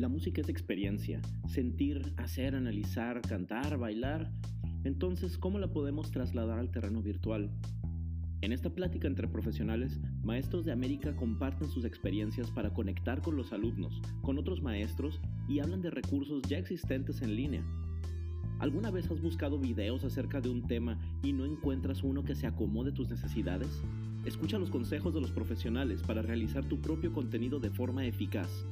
La música es experiencia, sentir, hacer, analizar, cantar, bailar. Entonces, ¿cómo la podemos trasladar al terreno virtual? En esta plática entre profesionales, maestros de América comparten sus experiencias para conectar con los alumnos, con otros maestros y hablan de recursos ya existentes en línea. ¿Alguna vez has buscado videos acerca de un tema y no encuentras uno que se acomode tus necesidades? Escucha los consejos de los profesionales para realizar tu propio contenido de forma eficaz.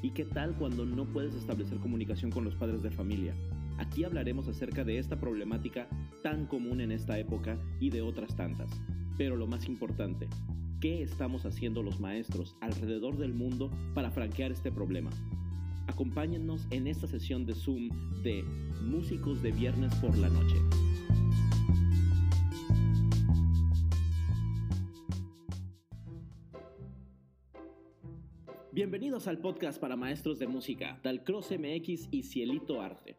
¿Y qué tal cuando no puedes establecer comunicación con los padres de familia? Aquí hablaremos acerca de esta problemática tan común en esta época y de otras tantas. Pero lo más importante, ¿qué estamos haciendo los maestros alrededor del mundo para franquear este problema? Acompáñennos en esta sesión de Zoom de Músicos de Viernes por la Noche. Bienvenidos al podcast para maestros de música, Dalcross MX y Cielito Arte.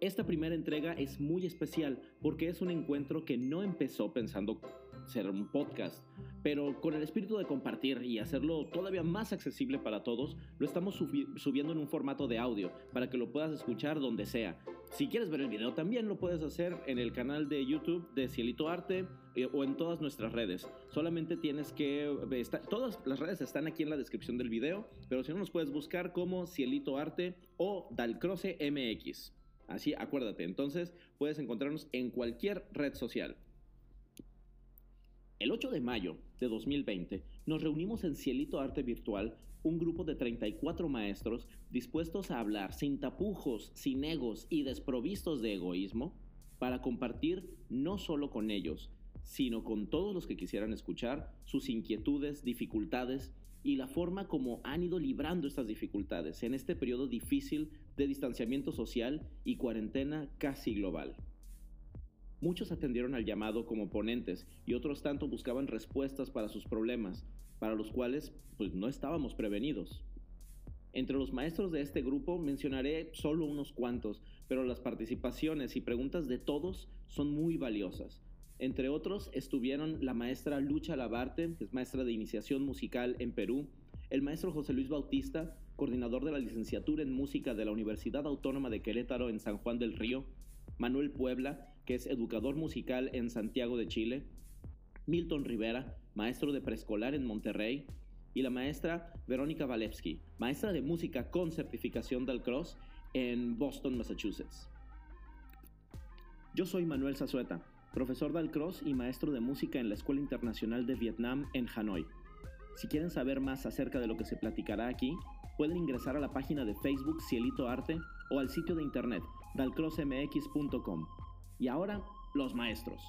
Esta primera entrega es muy especial porque es un encuentro que no empezó pensando ser un podcast, pero con el espíritu de compartir y hacerlo todavía más accesible para todos, lo estamos subiendo en un formato de audio para que lo puedas escuchar donde sea. Si quieres ver el video también lo puedes hacer en el canal de YouTube de Cielito Arte eh, o en todas nuestras redes. Solamente tienes que... Eh, todas las redes están aquí en la descripción del video, pero si no nos puedes buscar como Cielito Arte o Dalcroce MX. Así, acuérdate, entonces puedes encontrarnos en cualquier red social. El 8 de mayo de 2020 nos reunimos en Cielito Arte Virtual, un grupo de 34 maestros dispuestos a hablar sin tapujos, sin egos y desprovistos de egoísmo, para compartir no solo con ellos, sino con todos los que quisieran escuchar sus inquietudes, dificultades y la forma como han ido librando estas dificultades en este periodo difícil de distanciamiento social y cuarentena casi global. Muchos atendieron al llamado como ponentes y otros tanto buscaban respuestas para sus problemas, para los cuales pues no estábamos prevenidos. Entre los maestros de este grupo mencionaré solo unos cuantos, pero las participaciones y preguntas de todos son muy valiosas. Entre otros estuvieron la maestra Lucha Labarte, que es maestra de iniciación musical en Perú, el maestro José Luis Bautista, coordinador de la licenciatura en música de la Universidad Autónoma de Querétaro en San Juan del Río, Manuel Puebla, que es educador musical en Santiago de Chile, Milton Rivera, maestro de preescolar en Monterrey, y la maestra Verónica Walewski, maestra de música con certificación del Cross en Boston, Massachusetts. Yo soy Manuel Zazueta, profesor del Cross y maestro de música en la Escuela Internacional de Vietnam en Hanoi. Si quieren saber más acerca de lo que se platicará aquí, pueden ingresar a la página de Facebook Cielito Arte o al sitio de internet dalcrossmx.com. Y ahora, los maestros.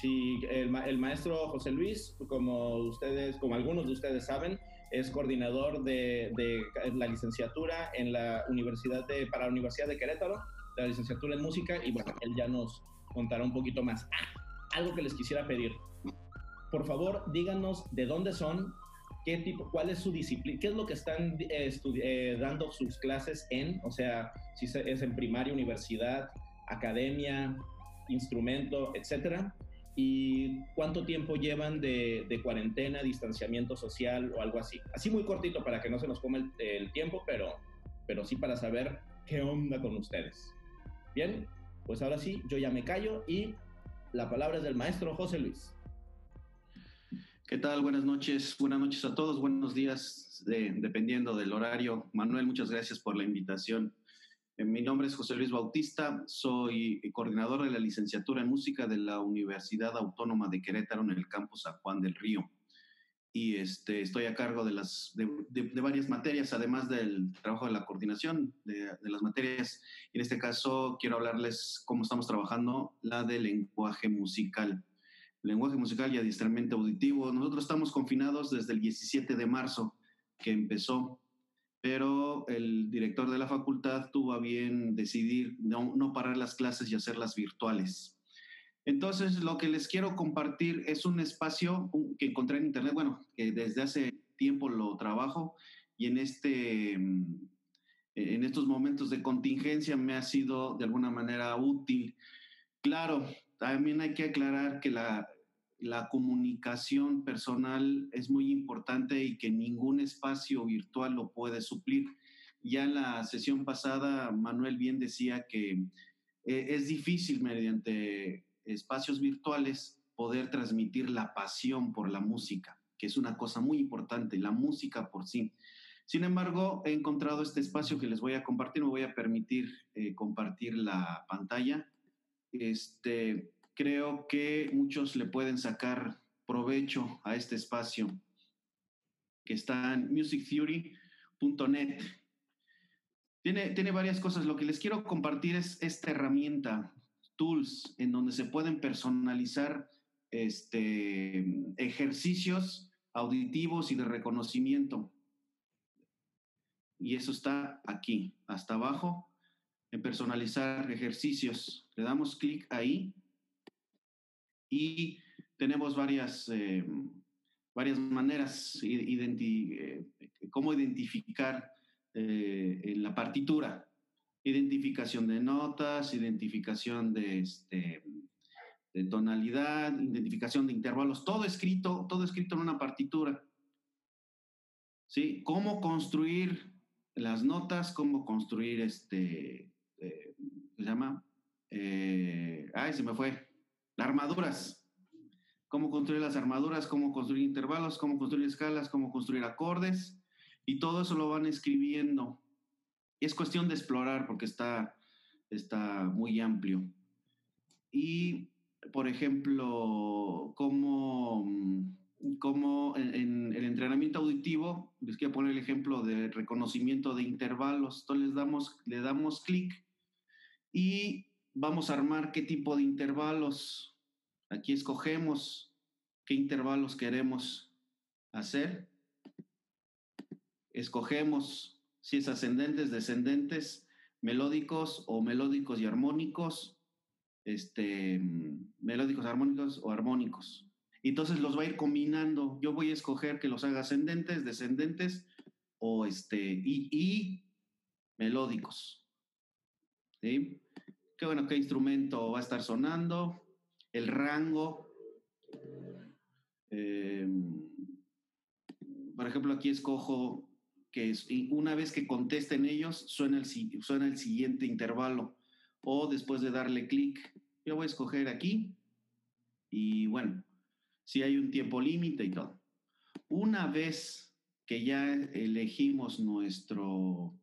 Sí, el, maestro José Luis, como ustedes, como algunos de ustedes saben, es coordinador de, la licenciatura en la Universidad de, para la Universidad de Querétaro, la licenciatura en música, y bueno, él ya nos contará un poquito más. Ah, algo que les quisiera pedir. Por favor, díganos de dónde son, qué tipo, cuál es su disciplina, qué es lo que están eh, eh, dando sus clases en, o sea, si es en primaria, universidad, academia, instrumento, etcétera, y cuánto tiempo llevan de, cuarentena, distanciamiento social o algo así. Así muy cortito para que no se nos coma el, tiempo, pero, pero sí para saber qué onda con ustedes. Bien, pues ahora sí, yo ya me callo y la palabra es del maestro José Luis. ¿Qué tal? Buenas noches. Buenas noches a todos. Buenos días, dependiendo del horario. Manuel, muchas gracias por la invitación. Eh, mi nombre es José Luis Bautista, soy coordinador de la licenciatura en música de la Universidad Autónoma de Querétaro en el campus San Juan del Río. Y este, estoy a cargo de, varias materias, además del trabajo de la coordinación de, las materias. En este caso, quiero hablarles cómo estamos trabajando la de lenguaje musical. Lenguaje musical y adiestramiento auditivo. Nosotros estamos confinados desde el 17 de marzo que empezó, pero el director de la facultad tuvo a bien decidir no, no parar las clases y hacerlas virtuales entonces, lo que les quiero compartir es un espacio que encontré en Internet, bueno, que desde hace tiempo lo trabajo y en, este, mm, en estos momentos de contingencia me ha sido de alguna manera útil. Claro, también hay que aclarar que la, la comunicación personal es muy importante y que ningún espacio virtual lo puede suplir. Ya en la sesión pasada, Manuel bien decía que eh, es difícil mediante espacios virtuales poder transmitir la pasión por la música, que es una cosa muy importante, la música por sí. Sin embargo, he encontrado este espacio que les voy a compartir, me voy a permitir eh, compartir la pantalla. Este, creo que muchos le pueden sacar provecho a este espacio que está en musictheory.net. Tiene, tiene varias cosas. Lo que les quiero compartir es esta herramienta, tools, en donde se pueden personalizar este, ejercicios auditivos y de reconocimiento. Y eso está aquí, hasta abajo, en personalizar ejercicios. Le damos clic ahí y tenemos varias, eh, varias maneras, identi eh, cómo identificar eh, en la partitura. Identificación de notas, identificación de, este, de tonalidad, identificación de intervalos, todo escrito, todo escrito en una partitura. ¿Sí? Cómo construir las notas, cómo construir este, ¿qué se llama? ay, se me fue armaduras. Cómo construir las armaduras, cómo construir intervalos, cómo construir escalas, cómo construir acordes. Y todo eso lo van escribiendo. es cuestión de explorar porque está, está muy amplio. Y, por ejemplo, cómo, cómo en, el entrenamiento auditivo, les quiero poner el ejemplo de reconocimiento de intervalos. Entonces les damos, le damos clic y vamos a armar qué tipo de intervalos. Aquí escogemos qué intervalos queremos hacer. Escogemos si es ascendentes, descendentes, melódicos o melódicos y armónicos, este, melódicos, armónicos o armónicos. Entonces los va a ir combinando. Yo voy a escoger que los haga ascendentes, descendentes o este, y, melódicos. ¿Sí? Qué bueno, qué instrumento va a estar sonando, el rango. Em, por ejemplo, aquí escojo que una vez que contesten ellos, suena el, suena el siguiente intervalo. O después de darle clic, yo voy a escoger aquí. Y bueno, si hay un tiempo límite y todo. Una vez que ya elegimos nuestro,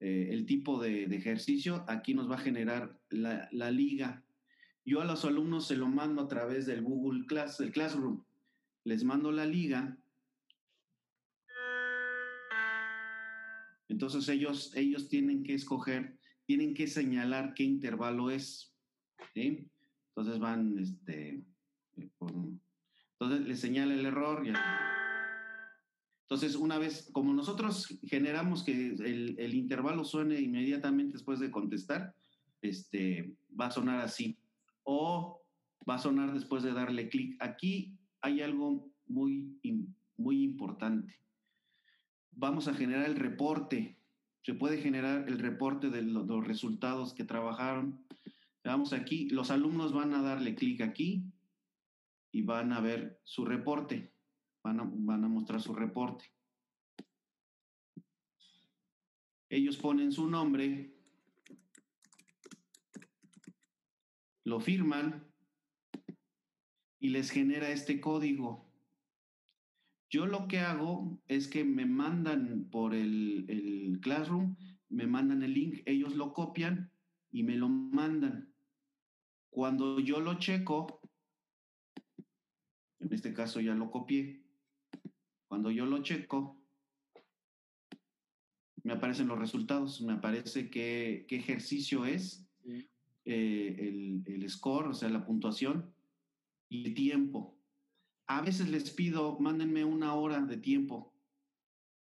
eh, el tipo de, ejercicio, aquí nos va a generar la, liga. Yo a los alumnos se lo mando a través del Google Class, el Classroom. Les mando la liga. Entonces ellos, ellos tienen que escoger, tienen que señalar qué intervalo es. Entonces van, este, entonces les señala el error. Ya. Entonces, una vez, como nosotros generamos que el, intervalo suene inmediatamente después de contestar, este, va a sonar así. O va a sonar después de darle clic. Aquí hay algo muy, muy importante. Vamos a generar el reporte. Se puede generar el reporte de los resultados que trabajaron. Vamos aquí, los alumnos van a darle clic aquí y van a ver su reporte van a, mostrar su reporte. Ellos ponen su nombre, lo firman y les genera este código. Yo lo que hago es que me mandan por el, el, Classroom, me mandan el link, ellos lo copian y me lo mandan. Cuando yo lo checo, en este caso ya lo copié, cuando yo lo checo, me aparecen los resultados, me aparece qué, qué ejercicio es, eh, el, el, score, o sea, la puntuación y el tiempo. A veces les pido, mándenme una hora de tiempo.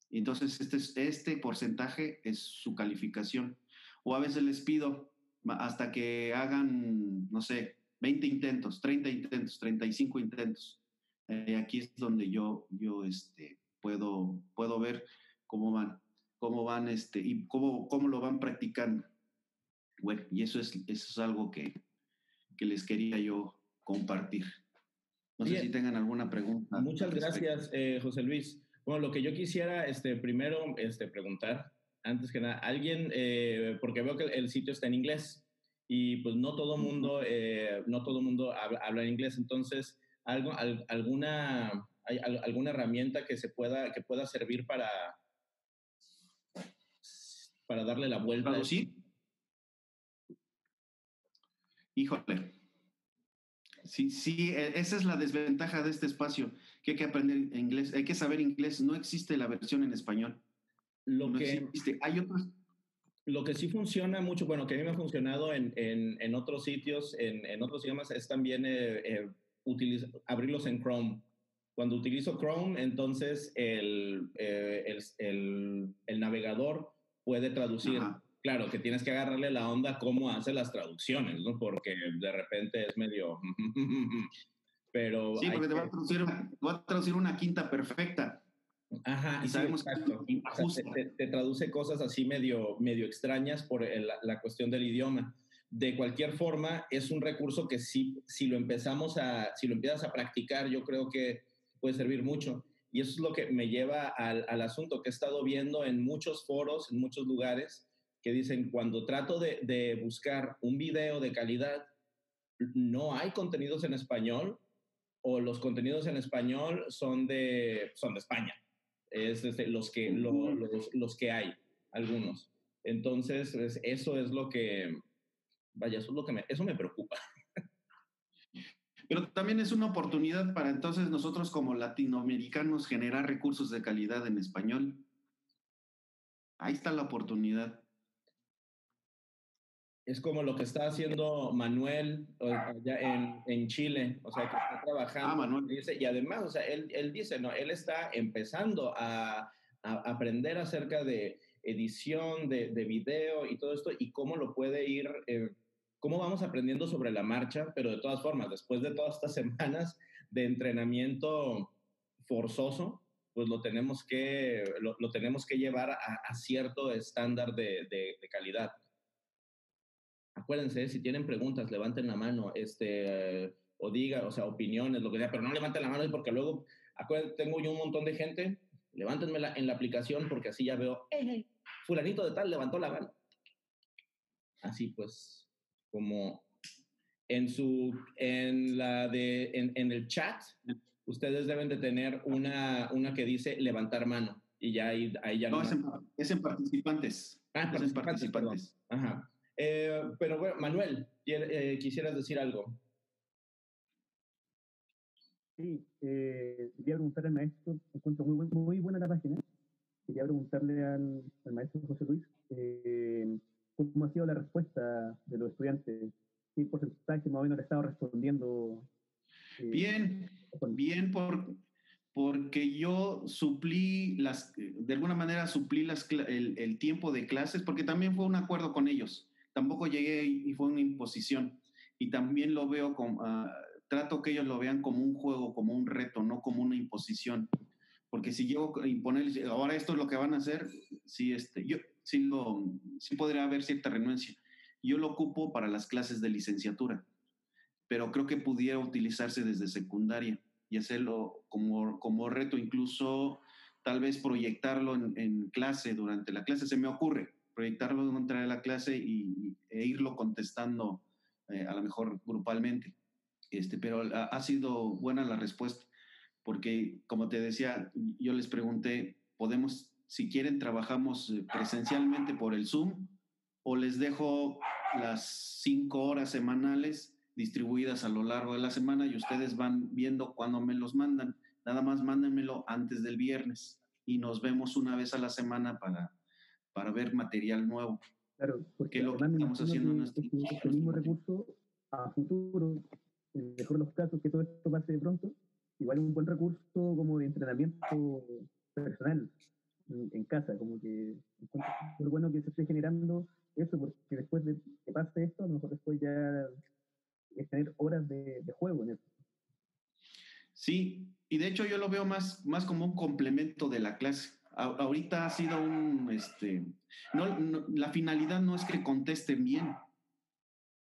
Entonces, este, este porcentaje es su calificación. O a veces les pido hasta que hagan, no sé, 20 intentos, 30 intentos, 35 intentos. Eh, aquí es donde yo, yo este, puedo, puedo ver cómo van, cómo van este, y cómo, cómo lo van practicando. Bueno, y eso es, eso es algo que, que les quería yo compartir. No sé si tengan alguna pregunta. Muchas gracias, eh, José Luis. Bueno, lo que yo quisiera este, primero este, preguntar, antes que nada, alguien, eh, porque veo que el sitio está en inglés y pues no todo mundo, eh, no todo mundo habla, habla, inglés, entonces, algo, alguna, hay, alguna herramienta que se pueda, que pueda servir para, para darle la vuelta. ¿Sí? Híjole. Sí, sí, e, esa es la desventaja de este espacio, que hay que aprender inglés, hay que saber inglés, no existe la versión en español. Lo que existe. hay otros... Lo que sí funciona mucho, bueno, que a mí me ha funcionado en, en, en otros sitios, en, en, otros idiomas, es también eh, eh abrirlos en Chrome. Cuando utilizo Chrome, entonces el, eh, el, el, el, navegador puede traducir. Claro, que tienes que agarrarle la onda cómo hace las traducciones, ¿no? Porque de repente es medio... Pero sí, porque te va, a traducir, va a traducir una quinta perfecta. Ajá, y sabemos que te, traduce cosas así medio, medio extrañas por la cuestión del idioma. De cualquier forma, es un recurso que sí, si lo empezamos a, si lo empiezas a practicar, yo creo que puede servir mucho. Y eso es lo que me lleva al, al asunto que he estado viendo en muchos foros, en muchos lugares, que dicen, cuando trato de, de buscar un video de calidad, no hay contenidos en español o los contenidos en español son de, son de España es los, que, los, los, que hay, algunos. Entonces, eso es lo que, vaya, eso es lo que me, eso me preocupa. Pero también es una oportunidad para entonces nosotros como latinoamericanos generar recursos de calidad en español. Ahí está la oportunidad es como lo que está haciendo Manuel allá en, en Chile, o sea, que está trabajando. Ah, Manuel. Dice, y además, o sea, él, él dice, no, él está empezando a, a aprender acerca de edición, de, de, video y todo esto, y cómo lo puede ir, eh, cómo vamos aprendiendo sobre la marcha, pero de todas formas, después de todas estas semanas de entrenamiento forzoso, pues lo tenemos que, lo, lo tenemos que llevar a, a cierto estándar de, de, de calidad acuérdense, si tienen preguntas, levanten la mano, este, o diga, o sea, opiniones, lo que sea, pero no levanten la mano porque luego, acuérdense, tengo yo un montón de gente, levántenmela en la aplicación porque así ya veo, fulanito de tal levantó la mano. Así pues, como en su, en la de, en, en el chat, ustedes deben de tener una, una que dice levantar mano y ya ahí, ahí ya no. es en, participantes. Ah, es en participantes. Ajá. Eh, pero bueno, Manuel, eh, ¿quisieras decir algo? Sí, eh, quería preguntarle al maestro, encuentro muy, muy buena la página, quería preguntarle al, maestro José Luis eh, cómo ha sido la respuesta de los estudiantes, qué porcentaje más o menos le estado respondiendo. bien, bien por, porque yo suplí las, de alguna manera suplí las, el, el tiempo de clases, porque también fue un acuerdo con ellos tampoco llegué y fue una imposición. Y también lo veo como, ah, trato que ellos lo vean como un juego, como un reto, no como una imposición. Porque si llego a imponerles, ahora esto es lo que van a hacer, sí, este, yo sí, lo, sí podría haber cierta renuencia. Yo lo ocupo para las clases de licenciatura, pero creo que pudiera utilizarse desde secundaria y hacerlo como, como reto, incluso tal vez proyectarlo en, en clase, durante la clase, se me ocurre proyectarlo de la clase y, e irlo contestando eh, a lo mejor grupalmente. Este, pero ha, sido buena la respuesta, porque como te decía, yo les pregunté, podemos, si quieren, trabajamos eh, presencialmente por el Zoom o les dejo las cinco horas semanales distribuidas a lo largo de la semana y ustedes van viendo cuándo me los mandan. Nada más mándenmelo antes del viernes y nos vemos una vez a la semana para para ver material nuevo. Claro, porque lo que estamos haciendo en este, este mismo recurso a futuro, en mejor los casos, que todo esto pase de pronto, igual un buen recurso como de entrenamiento personal en, casa, como que es bueno que se esté generando eso, porque después de que pase esto, a lo mejor después ya es tener horas de, de juego en eso. Sí, y de hecho yo lo veo más, más como un complemento de la clase. Ahorita ha sido un, este, no, la finalidad no es que contesten bien,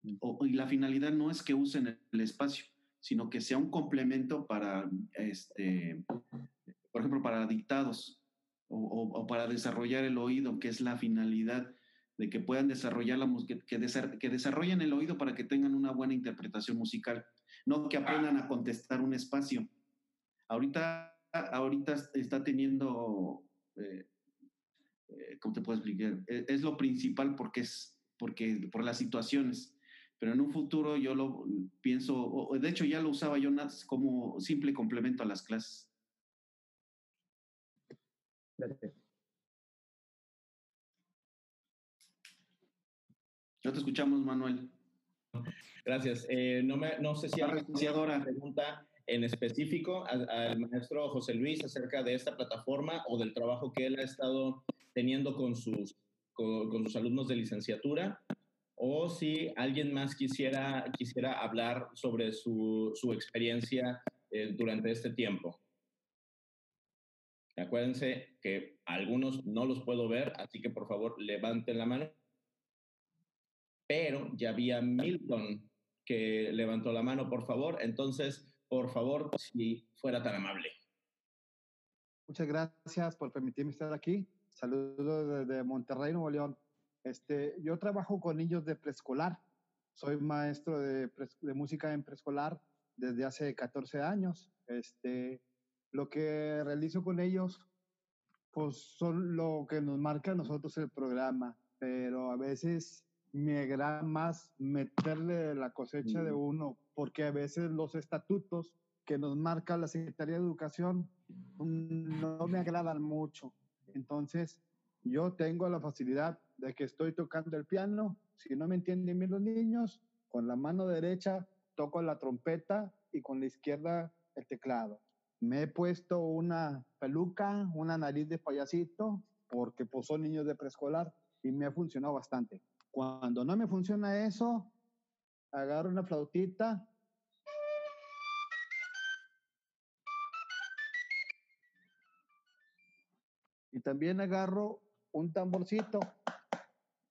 y la finalidad no es que usen el espacio, sino que sea un complemento para, este, por ejemplo, para dictados o, para desarrollar el oído, que es la finalidad de que puedan desarrollar la que, que desarrollen el oído para que tengan una buena interpretación musical, no que aprendan a contestar un espacio. Ahorita, ahorita está teniendo, eh, eh, ¿cómo te puedo explicar? Es, es, lo principal porque es porque por las situaciones. Pero en un futuro yo lo pienso, o de hecho ya lo usaba yo como simple complemento a las clases. Gracias. No te escuchamos, Manuel. Gracias. Eh, no, me, no sé si hay una pregunta en específico al, al, maestro José Luis acerca de esta plataforma o del trabajo que él ha estado teniendo con sus, con, con sus alumnos de licenciatura, o si alguien más quisiera, quisiera hablar sobre su, su experiencia eh, durante este tiempo. Acuérdense que algunos no los puedo ver, así que por favor levanten la mano pero ya había Milton que levantó la mano, por favor. Entonces, por favor, si fuera tan amable. Muchas gracias por permitirme estar aquí. Saludos desde Monterrey, Nuevo León. Este, yo trabajo con niños de preescolar. Soy maestro de, de, música en preescolar desde hace 14 años. Este, lo que realizo con ellos, pues son lo que nos marca a nosotros el programa, pero a veces me agrada más meterle la cosecha de uno, porque a veces los estatutos que nos marca la Secretaría de Educación no me agradan mucho. Entonces, yo tengo la facilidad de que estoy tocando el piano, si no me entienden bien los niños, con la mano derecha toco la trompeta y con la izquierda el teclado. Me he puesto una peluca, una nariz de payasito, porque pues son niños de preescolar y me ha funcionado bastante. Cuando no me funciona eso, agarro una flautita. Y también agarro un tamborcito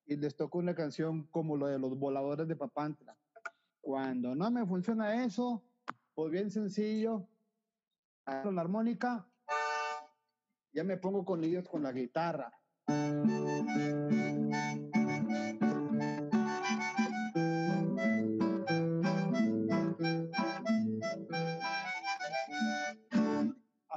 y les toco una canción como lo de los voladores de Papantla. Cuando no me funciona eso, pues bien sencillo, agarro la armónica, ya me pongo con ellos con la guitarra.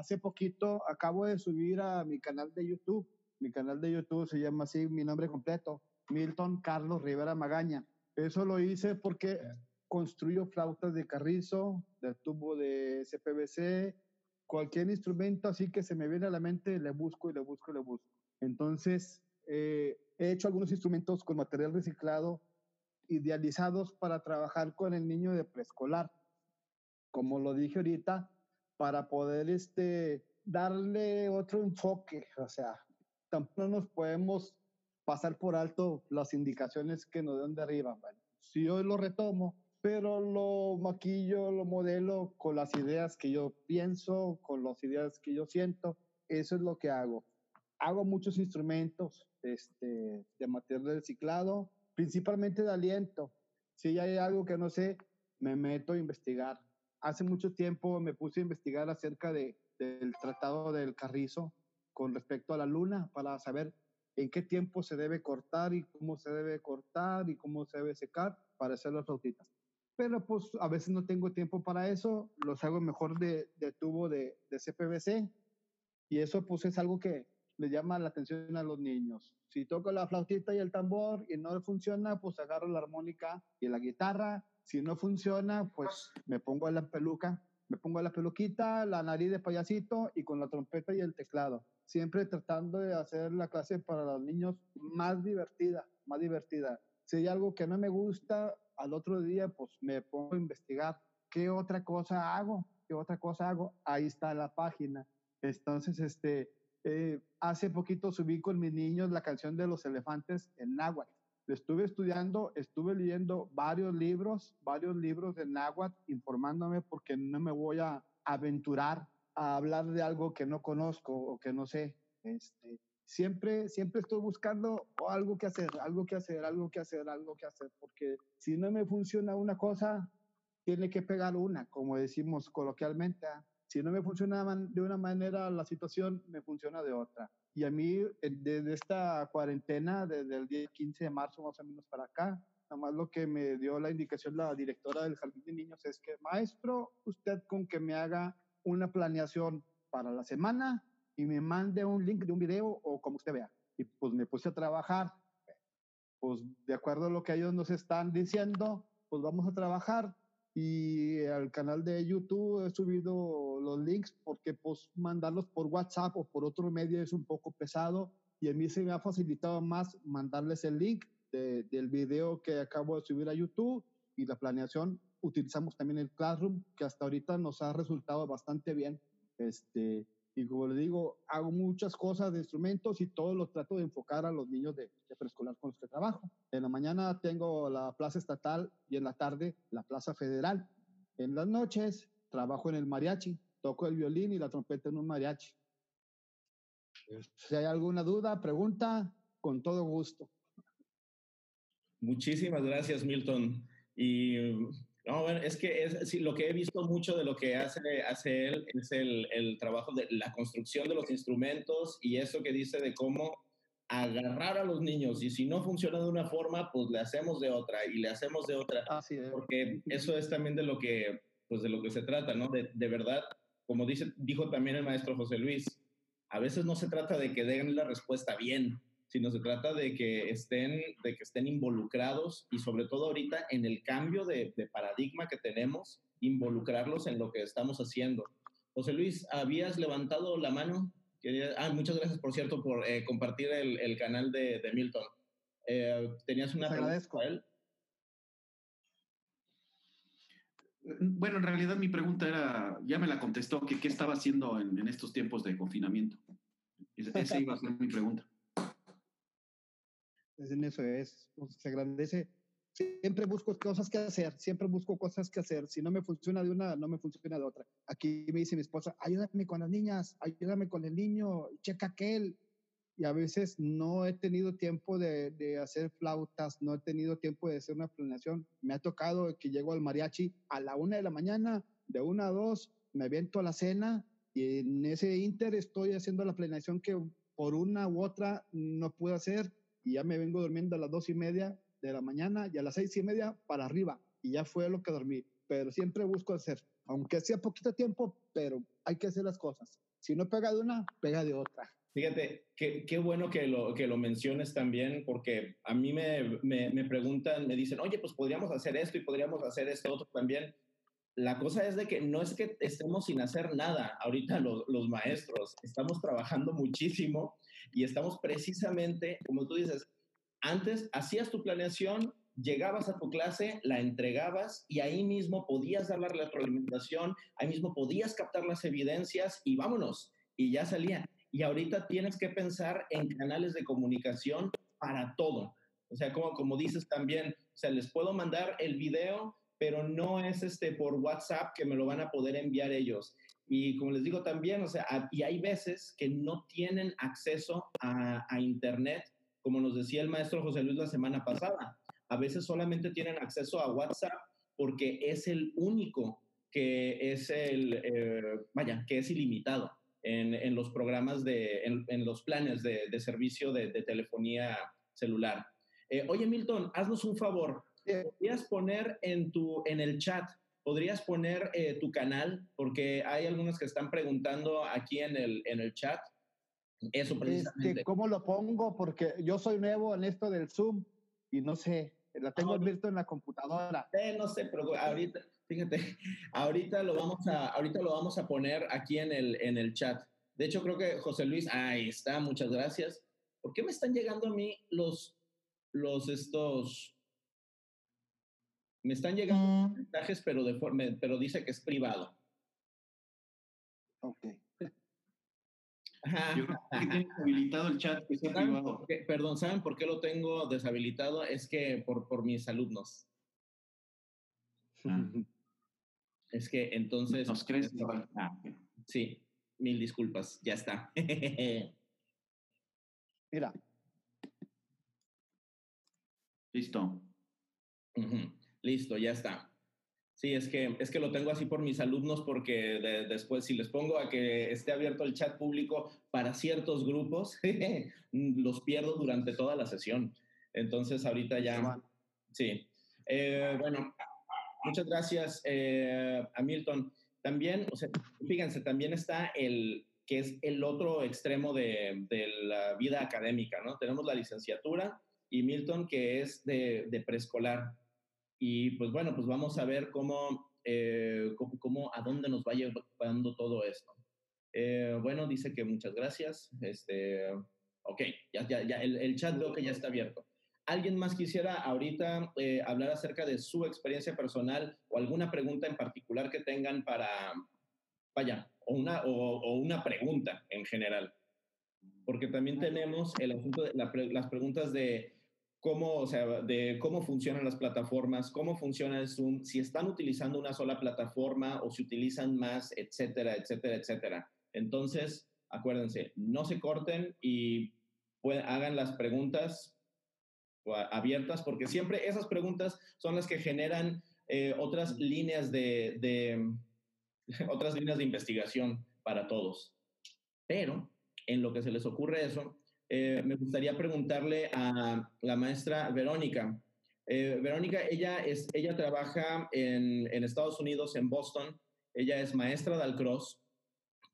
hace poquito acabo de subir a mi canal de YouTube. Mi canal de YouTube se llama así, mi nombre completo, Milton Carlos Rivera Magaña. Eso lo hice porque construyo flautas de carrizo, de tubo de CPVC, cualquier instrumento así que se me viene a la mente, le busco y le busco y le busco. Entonces, eh, he hecho algunos instrumentos con material reciclado, idealizados para trabajar con el niño de preescolar. Como lo dije ahorita, para poder este, darle otro enfoque. O sea, tampoco nos podemos pasar por alto las indicaciones que nos dan de arriba. Bueno, si yo lo retomo, pero lo maquillo, lo modelo con las ideas que yo pienso, con las ideas que yo siento, eso es lo que hago. Hago muchos instrumentos este, de material reciclado, principalmente de aliento. Si hay algo que no sé, me meto a investigar hace mucho tiempo me puse a investigar acerca de, del Tratado del Carrizo con respecto a la luna para saber en qué tiempo se debe cortar y cómo se debe cortar y cómo se debe secar para hacer las flautitas. Pero pues a veces no tengo tiempo para eso, los hago mejor de, de tubo de, de CPVC y eso pues es algo que le llama la atención a los niños. Si toco la flautita y el tambor y no funciona, pues agarro la armónica y la guitarra si no funciona, pues me pongo la peluca, me pongo la peluquita, la nariz de payasito y con la trompeta y el teclado. Siempre tratando de hacer la clase para los niños más divertida, más divertida. Si hay algo que no me gusta, al otro día pues me pongo a investigar qué otra cosa hago, qué otra cosa hago. Ahí está la página. Entonces, este, eh, hace poquito subí con mis niños la canción de los elefantes en náhuatl estuve estudiando, estuve leyendo varios libros, varios libros de náhuatl, informándome porque no me voy a aventurar a hablar de algo que no conozco o que no sé. Este, siempre, siempre estoy buscando algo que hacer, algo que hacer, algo que hacer, algo que hacer, porque si no me funciona una cosa, tiene que pegar una, como decimos coloquialmente. ¿ah? Si no me funciona de una manera la situación, me funciona de otra. Y a mí, desde esta cuarentena, desde el día 15 de marzo más o menos para acá, nada más lo que me dio la indicación la directora del Jardín de Niños es que, maestro, usted con que me haga una planeación para la semana y me mande un link de un video o como usted vea. Y pues me puse a trabajar. Pues de acuerdo a lo que ellos nos están diciendo, pues vamos a trabajar y al canal de YouTube he subido los links porque pues mandarlos por WhatsApp o por otro medio es un poco pesado y a mí se me ha facilitado más mandarles el link del video que acabo de subir a YouTube y la planeación utilizamos también el Classroom que hasta ahorita nos ha resultado bastante bien este y como le digo hago muchas cosas de instrumentos y todo lo trato de enfocar a los niños de, de preescolar con los que trabajo en la mañana tengo la plaza estatal y en la tarde la plaza federal. En las noches trabajo en el mariachi, toco el violín y la trompeta en un mariachi. Si hay alguna duda, pregunta, con todo gusto. Muchísimas gracias, Milton. Y no, bueno, es que es, sí, lo que he visto mucho de lo que hace, hace él es el, el trabajo de la construcción de los instrumentos y eso que dice de cómo agarrar a los niños y si no funciona de una forma, pues le hacemos de otra y le hacemos de otra. Porque eso es también de lo que, pues de lo que se trata, ¿no? De, de, verdad, como dice, dijo también el maestro José Luis, a veces no se trata de que den la respuesta bien, sino se trata de que estén, de que estén involucrados y sobre todo ahorita en el cambio de, de paradigma que tenemos, involucrarlos en lo que estamos haciendo. José Luis, ¿habías levantado la mano? ah, muchas gracias, por cierto, por eh, compartir el, el, canal de, de Milton. Eh, ¿Tenías una Te pregunta para él? Bueno, en realidad mi pregunta era, ya me la contestó, que qué estaba haciendo en, en estos tiempos de confinamiento. Esa iba a ser mi pregunta. En eso es, pues, se agradece siempre busco cosas que hacer, siempre busco cosas que hacer. Si no me funciona de una, no me funciona de otra. Aquí me dice mi esposa, ayúdame con las niñas, ayúdame con el niño, checa aquel. Y a veces no he tenido tiempo de, de, hacer flautas, no he tenido tiempo de hacer una planeación. Me ha tocado que llego al mariachi a la una de la mañana, de una a dos, me aviento a la cena y en ese inter estoy haciendo la planeación que por una u otra no puedo hacer y ya me vengo durmiendo a las dos y media de la mañana y a las seis y media para arriba. Y ya fue lo que dormí. Pero siempre busco hacer, aunque sea poquito tiempo, pero hay que hacer las cosas. Si no pega de una, pega de otra. Fíjate, qué, qué bueno que lo, que lo menciones también, porque a mí me, me, me, preguntan, me dicen, oye, pues podríamos hacer esto y podríamos hacer esto otro también. La cosa es de que no es que estemos sin hacer nada ahorita los, los maestros, estamos trabajando muchísimo y estamos precisamente, como tú dices, antes hacías tu planeación, llegabas a tu clase, la entregabas y ahí mismo podías dar la retroalimentación, ahí mismo podías captar las evidencias y vámonos, y ya salía. Y ahorita tienes que pensar en canales de comunicación para todo. O sea, como, como dices también, o sea, les puedo mandar el video, pero no es este por WhatsApp que me lo van a poder enviar ellos. Y como les digo también, o sea, y hay veces que no tienen acceso a, a Internet como nos decía el maestro José Luis la semana pasada. A veces solamente tienen acceso a WhatsApp porque es el único que es el, eh, vaya, que es ilimitado en, en los programas de, en, en los planes de, de servicio de, de, telefonía celular. Eh, oye, Milton, haznos un favor. ¿Podrías poner en, tu, en el chat, podrías poner eh, tu canal? Porque hay algunos que están preguntando aquí en el, en el chat eso precisamente. Este, ¿Cómo lo pongo? Porque yo soy nuevo en esto del Zoom y no sé, la tengo ah, abierto en la computadora. Eh, no sé, pero ahorita, fíjate, ahorita lo vamos a, ahorita lo vamos a poner aquí en el, en el chat. De hecho, creo que José Luis, ahí está, muchas gracias. ¿Por qué me están llegando a mí los, los estos, me están llegando mm. mensajes, pero de forma, pero dice que es privado. Ok. Yo creo que tiene deshabilitado el chat. Que privado. Perdón, ¿saben por qué lo tengo deshabilitado? Es que por, por mis alumnos. Ah. Es que entonces... ¿Nos crees? Ah, sí, mil disculpas, ya está. Mira. Listo. Uh -huh. Listo, ya está. Sí, es que, es que lo tengo así por mis alumnos porque después si les pongo a que esté abierto el chat público para ciertos grupos, los pierdo durante toda la sesión. Entonces ahorita ya... Sí. Eh, bueno, muchas gracias eh, a Milton. También, o sea, fíjense, también está el que es el otro extremo de, de la vida académica, ¿no? Tenemos la licenciatura y Milton que es de, de preescolar. Y pues bueno, pues vamos a ver cómo, eh, cómo, a dónde nos va llevando todo esto. Eh, bueno, dice que muchas gracias. Este, ok, ya, ya, ya el, el, chat veo que ya está abierto. ¿Alguien más quisiera ahorita eh, hablar acerca de su experiencia personal o alguna pregunta en particular que tengan para, vaya, o una, o, una pregunta en general? Porque también tenemos el asunto de las preguntas de cómo, o sea, de cómo funcionan las plataformas, cómo funciona el Zoom, si están utilizando una sola plataforma o si utilizan más, etcétera, etcétera, etcétera. Entonces, acuérdense, no se corten y hagan las preguntas abiertas, porque siempre esas preguntas son las que generan eh, otras líneas de, de otras líneas de investigación para todos. Pero en lo que se les ocurre eso, eh, me gustaría preguntarle a la maestra Verónica. Eh, Verónica, ella, es, ella trabaja en, Estados Unidos, en Boston. Ella es maestra de Alcross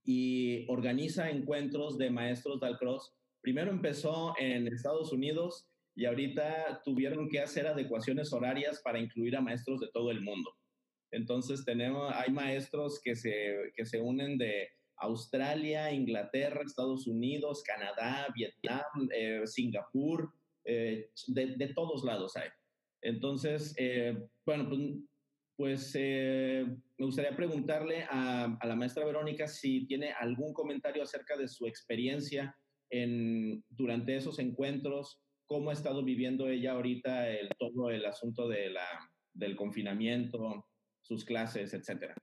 y organiza encuentros de maestros de Alcross. Primero empezó en Estados Unidos y ahorita tuvieron que hacer adecuaciones horarias para incluir a maestros de todo el mundo. Entonces tenemos, hay maestros que se, que se unen de Australia, Inglaterra, Estados Unidos, Canadá, Vietnam, eh, Singapur, eh, de, todos lados hay. Entonces, eh, bueno, pues, pues me gustaría preguntarle a, la maestra Verónica si tiene algún comentario acerca de su experiencia en, durante esos encuentros, cómo ha estado viviendo ella ahorita el, todo el asunto de la, del confinamiento, sus clases, etcétera.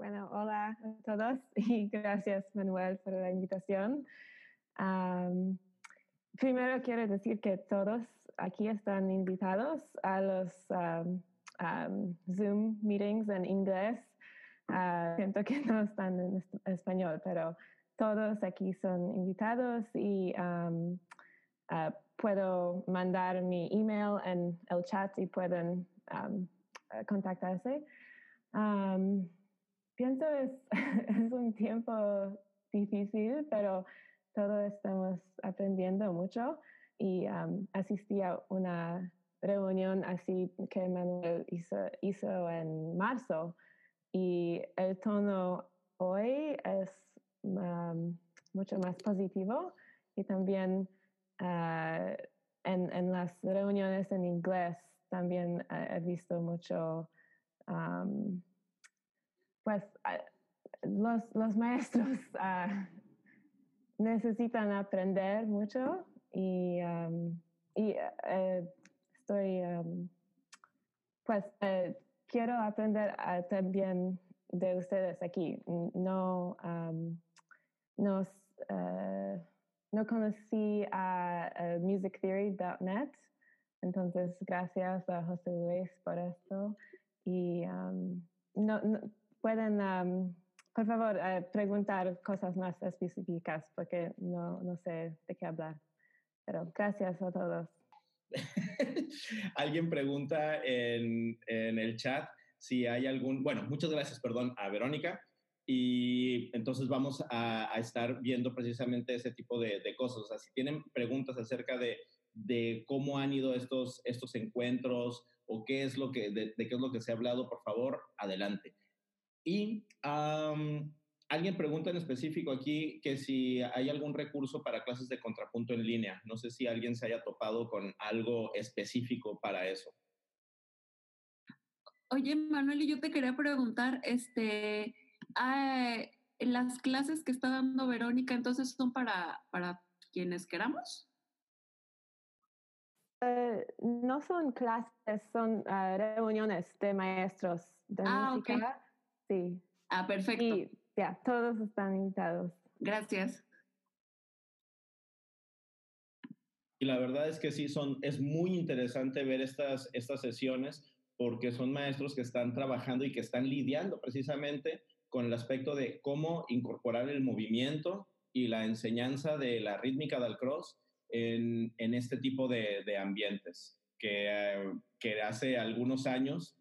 Bueno, hola a todos y gracias Manuel por la invitación. primero quiero decir que todos aquí están invitados a los Zoom meetings en inglés. Ah, siento que no están en español, pero todos aquí son invitados y ah, puedo mandar mi email en el chat y pueden contactarse pienso es, es un tiempo difícil, pero todos estamos aprendiendo mucho y asistí a una reunión así que Manuel hizo, hizo en marzo y el tono hoy es mucho más positivo y también ah, en, en, las reuniones en inglés también he visto mucho pues ah, los, los maestros ah, necesitan aprender mucho y, y eh, estoy, pues eh, quiero aprender ah, también de ustedes aquí. No, no, eh, no conocí a musictheory.net, entonces gracias a José Luis por esto. Y no, pueden, por favor, eh, preguntar cosas más específicas porque no, no sé de qué hablar. Pero gracias a todos. Alguien pregunta en, en, el chat si hay algún, bueno, muchas gracias, perdón, a Verónica. Y entonces vamos a, a estar viendo precisamente ese tipo de, de, cosas. O sea, si tienen preguntas acerca de, de cómo han ido estos, estos encuentros o qué es lo que, de, de qué es lo que se ha hablado, por favor, adelante. Y alguien pregunta en específico aquí que si hay algún recurso para clases de contrapunto en línea. No sé si alguien se haya topado con algo específico para eso. Oye, Manuel, y yo te quería preguntar, este, ah, las clases que está dando Verónica, entonces son para, para quienes queramos. Eh, no son clases, son ah, reuniones de maestros de ah, música. Sí. Ah, perfecto. Y ya, todos están invitados. Gracias. Y la verdad es que sí, son, es muy interesante ver estas, estas sesiones porque son maestros que están trabajando y que están lidiando precisamente con el aspecto de cómo incorporar el movimiento y la enseñanza de la rítmica del cross en, en este tipo de, de ambientes, que, eh, que hace algunos años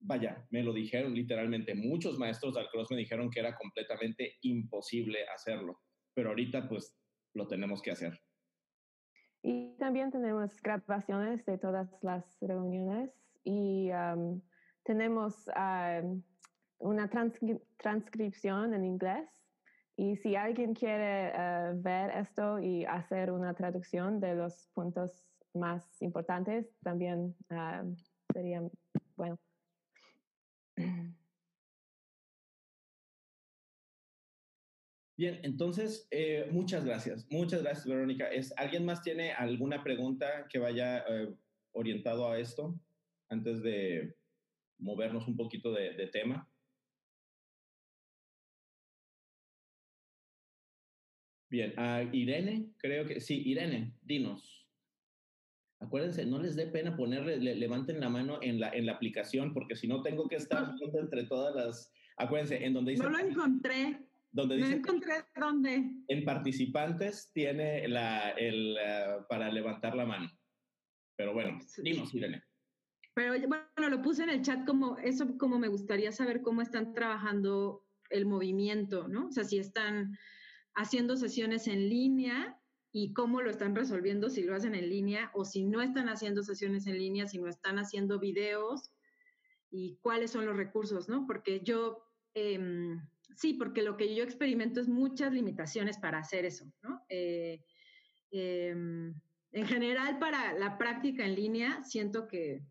vaya, me lo dijeron literalmente, muchos maestros del cross me dijeron que era completamente imposible hacerlo, pero ahorita pues lo tenemos que hacer. Y también tenemos grabaciones de todas las reuniones y tenemos una transcripción en inglés. Y si alguien quiere eh, ver esto y hacer una traducción de los puntos más importantes, también sería bueno. Bien, entonces, eh, muchas gracias. Muchas gracias, Verónica. ¿Es, ¿Alguien más tiene alguna pregunta que vaya eh, orientado a esto antes de movernos un poquito de, tema? Bien, a Irene, creo que sí, Irene, dinos. Acuérdense, no les dé pena ponerle, levanten la mano en la, en la aplicación, porque si no tengo que estar entre todas las. Acuérdense, en donde dice. No lo encontré. Donde dice. No encontré dónde. En participantes tiene la, el, uh, para levantar la mano. Pero bueno, dinos, Irene. Pero bueno, lo puse en el chat como eso, como me gustaría saber cómo están trabajando el movimiento, ¿no? O sea, si están haciendo sesiones en línea y cómo lo están resolviendo si lo hacen en línea o si no están haciendo sesiones en línea, si no están haciendo videos y cuáles son los recursos, ¿no? Porque yo, eh, sí, porque lo que yo experimento es muchas limitaciones para hacer eso, ¿no? Eh, eh, en general, para la práctica en línea, siento que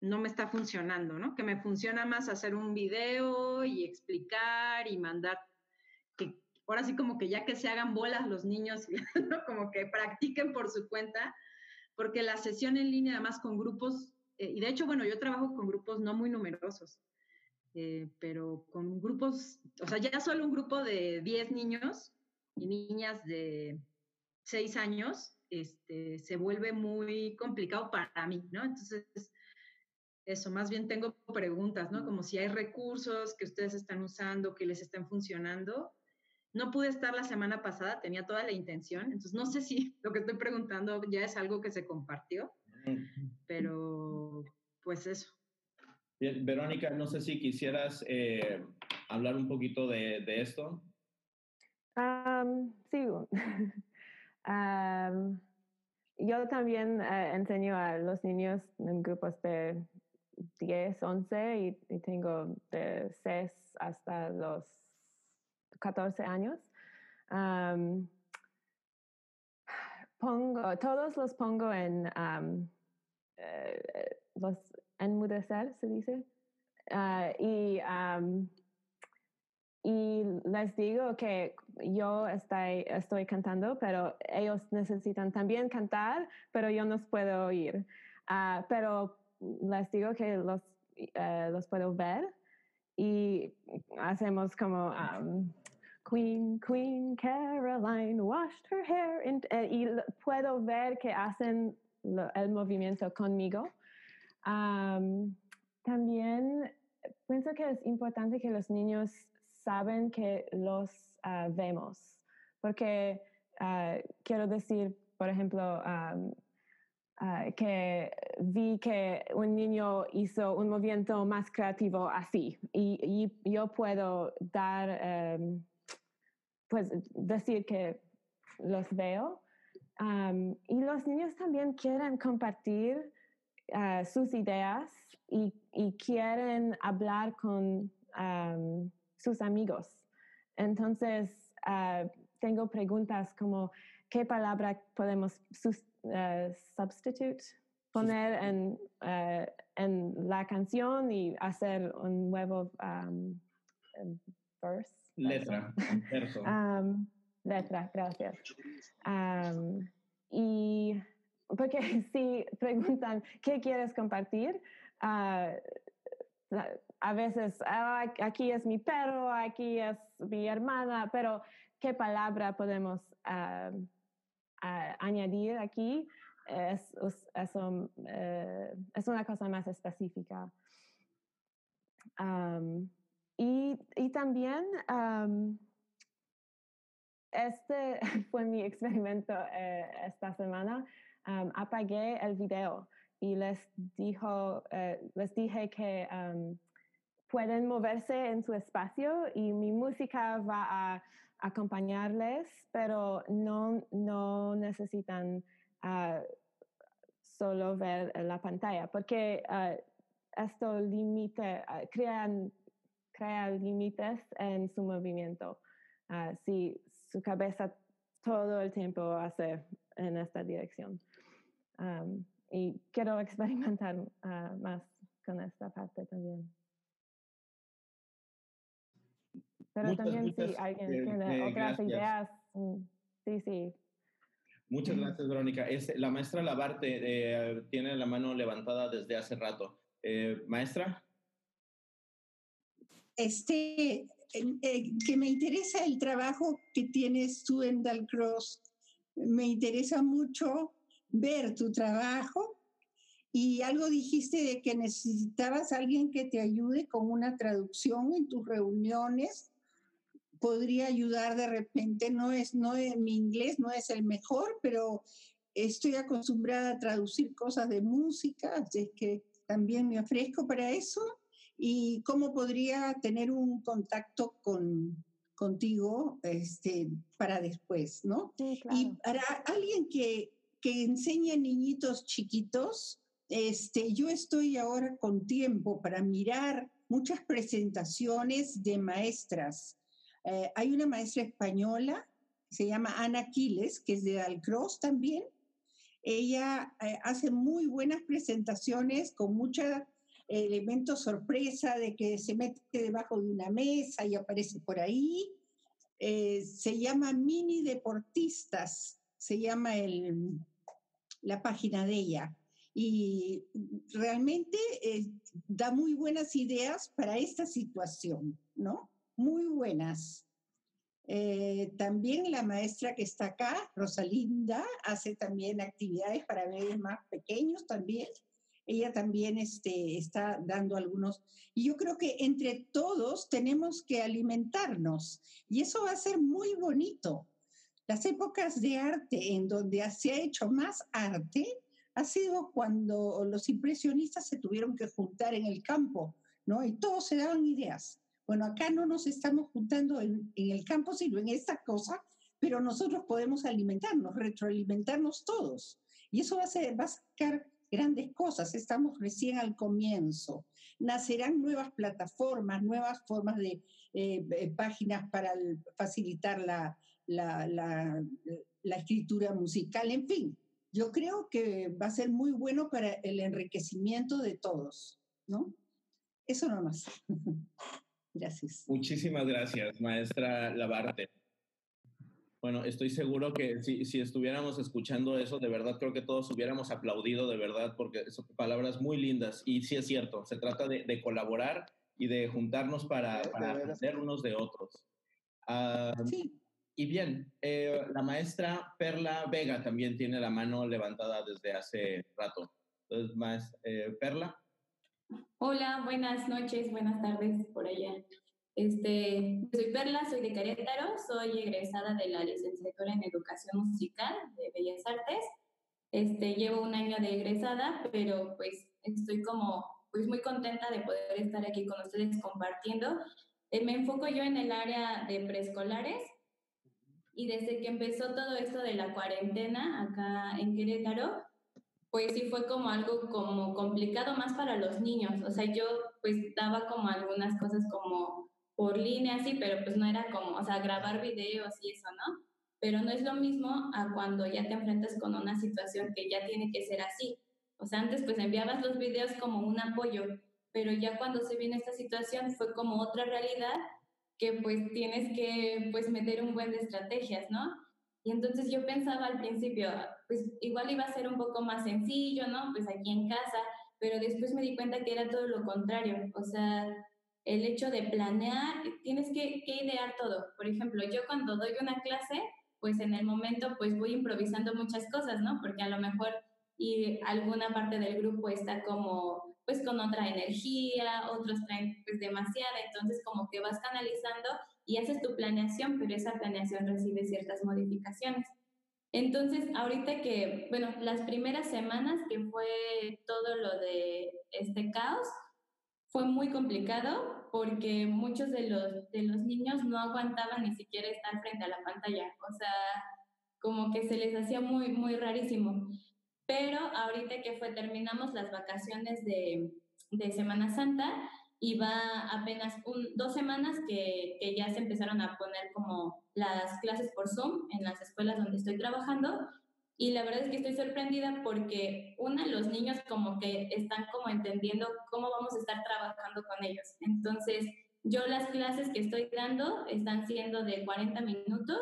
no me está funcionando, ¿no? Que me funciona más hacer un video y explicar y mandar ahora sí como que ya que se hagan bolas los niños, como que practiquen por su cuenta, porque la sesión en línea además con grupos, eh, y de hecho, bueno, yo trabajo con grupos no muy numerosos, eh, pero con grupos, o sea, ya solo un grupo de 10 niños y niñas de 6 años, este, se vuelve muy complicado para mí, ¿no? Entonces, eso, más bien tengo preguntas, ¿no? Como si hay recursos que ustedes están usando, que les están funcionando, no pude estar la semana pasada, tenía toda la intención, entonces no sé si lo que estoy preguntando ya es algo que se compartió, pero pues eso. Bien, Verónica, no sé si quisieras eh, hablar un poquito de, de esto. Um, sí. yo también uh, enseño a los niños en grupos de 10, 11 y, y tengo de 6 hasta los 14 años. pongo, todos los pongo en eh, los enmudecer, se dice. Ah, y, y les digo que yo estoy, estoy cantando, pero ellos necesitan también cantar, pero yo no puedo oír. Ah, pero les digo que los, uh, los puedo ver y hacemos como um, Queen, Queen Caroline washed her hair eh, y puedo ver que hacen el movimiento conmigo. También pienso que es importante que los niños saben que los uh, vemos, porque uh, quiero decir, por ejemplo, Uh, que vi que un niño hizo un movimiento más creativo así y, yo puedo dar, um, pues decir que los veo. Y los niños también quieren compartir uh, sus ideas y, y, quieren hablar con um, sus amigos. Entonces, uh, tengo preguntas como, ¿qué palabra podemos uh, substitute, poner en, en la canción y hacer un nuevo um, verse. Letra, verso. um, letra, gracias. Y porque si preguntan, ¿qué quieres compartir? Uh, a veces, oh, aquí es mi perro, aquí es mi hermana, pero ¿qué palabra podemos uh, añadir aquí es, es, eh, es una cosa más específica. y, y, también este fue mi experimento eh, esta semana. Apagué el video y les, dijo, eh, les dije que pueden moverse en su espacio y mi música va a acompañarles, pero no, no necesitan uh, solo ver la pantalla, porque uh, esto limite, uh, crean, crea límites en su movimiento. si su cabeza todo el tiempo hace en esta dirección. Um, y quiero experimentar más con esta parte también. Pero también si alguien eh, tiene eh, otras ideas, mm, sí, sí. Muchas gracias, Verónica. la maestra Labarte eh, tiene la mano levantada desde hace rato. maestra. Este, que me interesa el trabajo que tienes tú en Dalcross. Me interesa mucho ver tu trabajo y algo dijiste de que necesitabas alguien que te ayude con una traducción en tus reuniones podría ayudar de repente. No es, no mi inglés no es el mejor, pero estoy acostumbrada a traducir cosas de música, así que también me ofrezco para eso. ¿Y cómo podría tener un contacto con, contigo este, para después, no? Y para alguien que, que enseña niñitos chiquitos, este, yo estoy ahora con tiempo para mirar muchas presentaciones de maestras eh, hay una maestra española, se llama Ana Quiles, que es de Dalcross también. Ella eh, hace muy buenas presentaciones con muchos elementos sorpresa de que se mete debajo de una mesa y aparece por ahí. Eh, se llama Mini Deportistas, se llama el, la página de ella. Y realmente da muy buenas ideas para esta situación, ¿no? muy buenas. Eh, también la maestra que está acá, Rosalinda, hace también actividades para bebés más pequeños también. Ella también este, está dando algunos. Y yo creo que entre todos tenemos que alimentarnos. Y eso va a ser muy bonito. Las épocas de arte en donde se ha hecho más arte ha sido cuando los impresionistas se tuvieron que juntar en el campo, ¿no? Y todos se daban ideas. Bueno, acá no nos estamos juntando en, el campo, sino en esta cosa, pero nosotros podemos alimentarnos, retroalimentarnos todos. Y eso va a, ser, va a sacar grandes cosas. Estamos recién al comienzo. Nacerán nuevas plataformas, nuevas formas de eh, eh, páginas para facilitar la, la, la, escritura musical. En fin, yo creo que va a ser muy bueno para el enriquecimiento de todos, ¿no? Eso no más. Gracias. Muchísimas gracias, maestra Labarte. Bueno, estoy seguro que si, si, estuviéramos escuchando eso, de verdad creo que todos hubiéramos aplaudido, de verdad, porque son palabras muy lindas. Y sí es cierto, se trata de, colaborar y de juntarnos para, para aprender unos de otros. Ah, sí. Y bien, eh, la maestra Perla Vega también tiene la mano levantada desde hace rato. Entonces, más, eh, Perla. Hola, buenas noches, buenas tardes por allá. Este, soy Perla, soy de Querétaro, soy egresada de la licenciatura en Educación Musical de Bellas Artes. Este, llevo un año de egresada, pero pues estoy como pues muy contenta de poder estar aquí con ustedes compartiendo. Eh, me enfoco yo en el área de preescolares y desde que empezó todo esto de la cuarentena acá en Querétaro, pues sí fue como algo como complicado más para los niños. O sea, yo pues daba como algunas cosas como por línea, sí, pero pues no era como, o sea, grabar videos y eso, ¿no? Pero no es lo mismo a cuando ya te enfrentas con una situación que ya tiene que ser así. O sea, antes pues enviabas los videos como un apoyo, pero ya cuando se viene esta situación fue como otra realidad que pues tienes que pues meter un buen de estrategias, ¿no? Y entonces yo pensaba al principio, pues igual iba a ser un poco más sencillo, ¿no? Pues aquí en casa, pero después me di cuenta que era todo lo contrario. O sea, el hecho de planear, tienes que, idear todo. Por ejemplo, yo cuando doy una clase, pues en el momento pues voy improvisando muchas cosas, ¿no? Porque a lo mejor y alguna parte del grupo está como pues con otra energía, otros traen pues demasiada, entonces como que vas canalizando y haces tu planeación, pero esa planeación recibe ciertas modificaciones. Entonces, ahorita que, bueno, las primeras semanas que fue todo lo de este caos, fue muy complicado porque muchos de los, de los niños no aguantaban ni siquiera estar frente a la pantalla, o sea, como que se les hacía muy, muy rarísimo. Pero ahorita que fue, terminamos las vacaciones de, de Semana Santa y va apenas un, dos semanas que, que ya se empezaron a poner como las clases por Zoom en las escuelas donde estoy trabajando y la verdad es que estoy sorprendida porque, una, los niños como que están como entendiendo cómo vamos a estar trabajando con ellos. Entonces, yo las clases que estoy dando están siendo de 40 minutos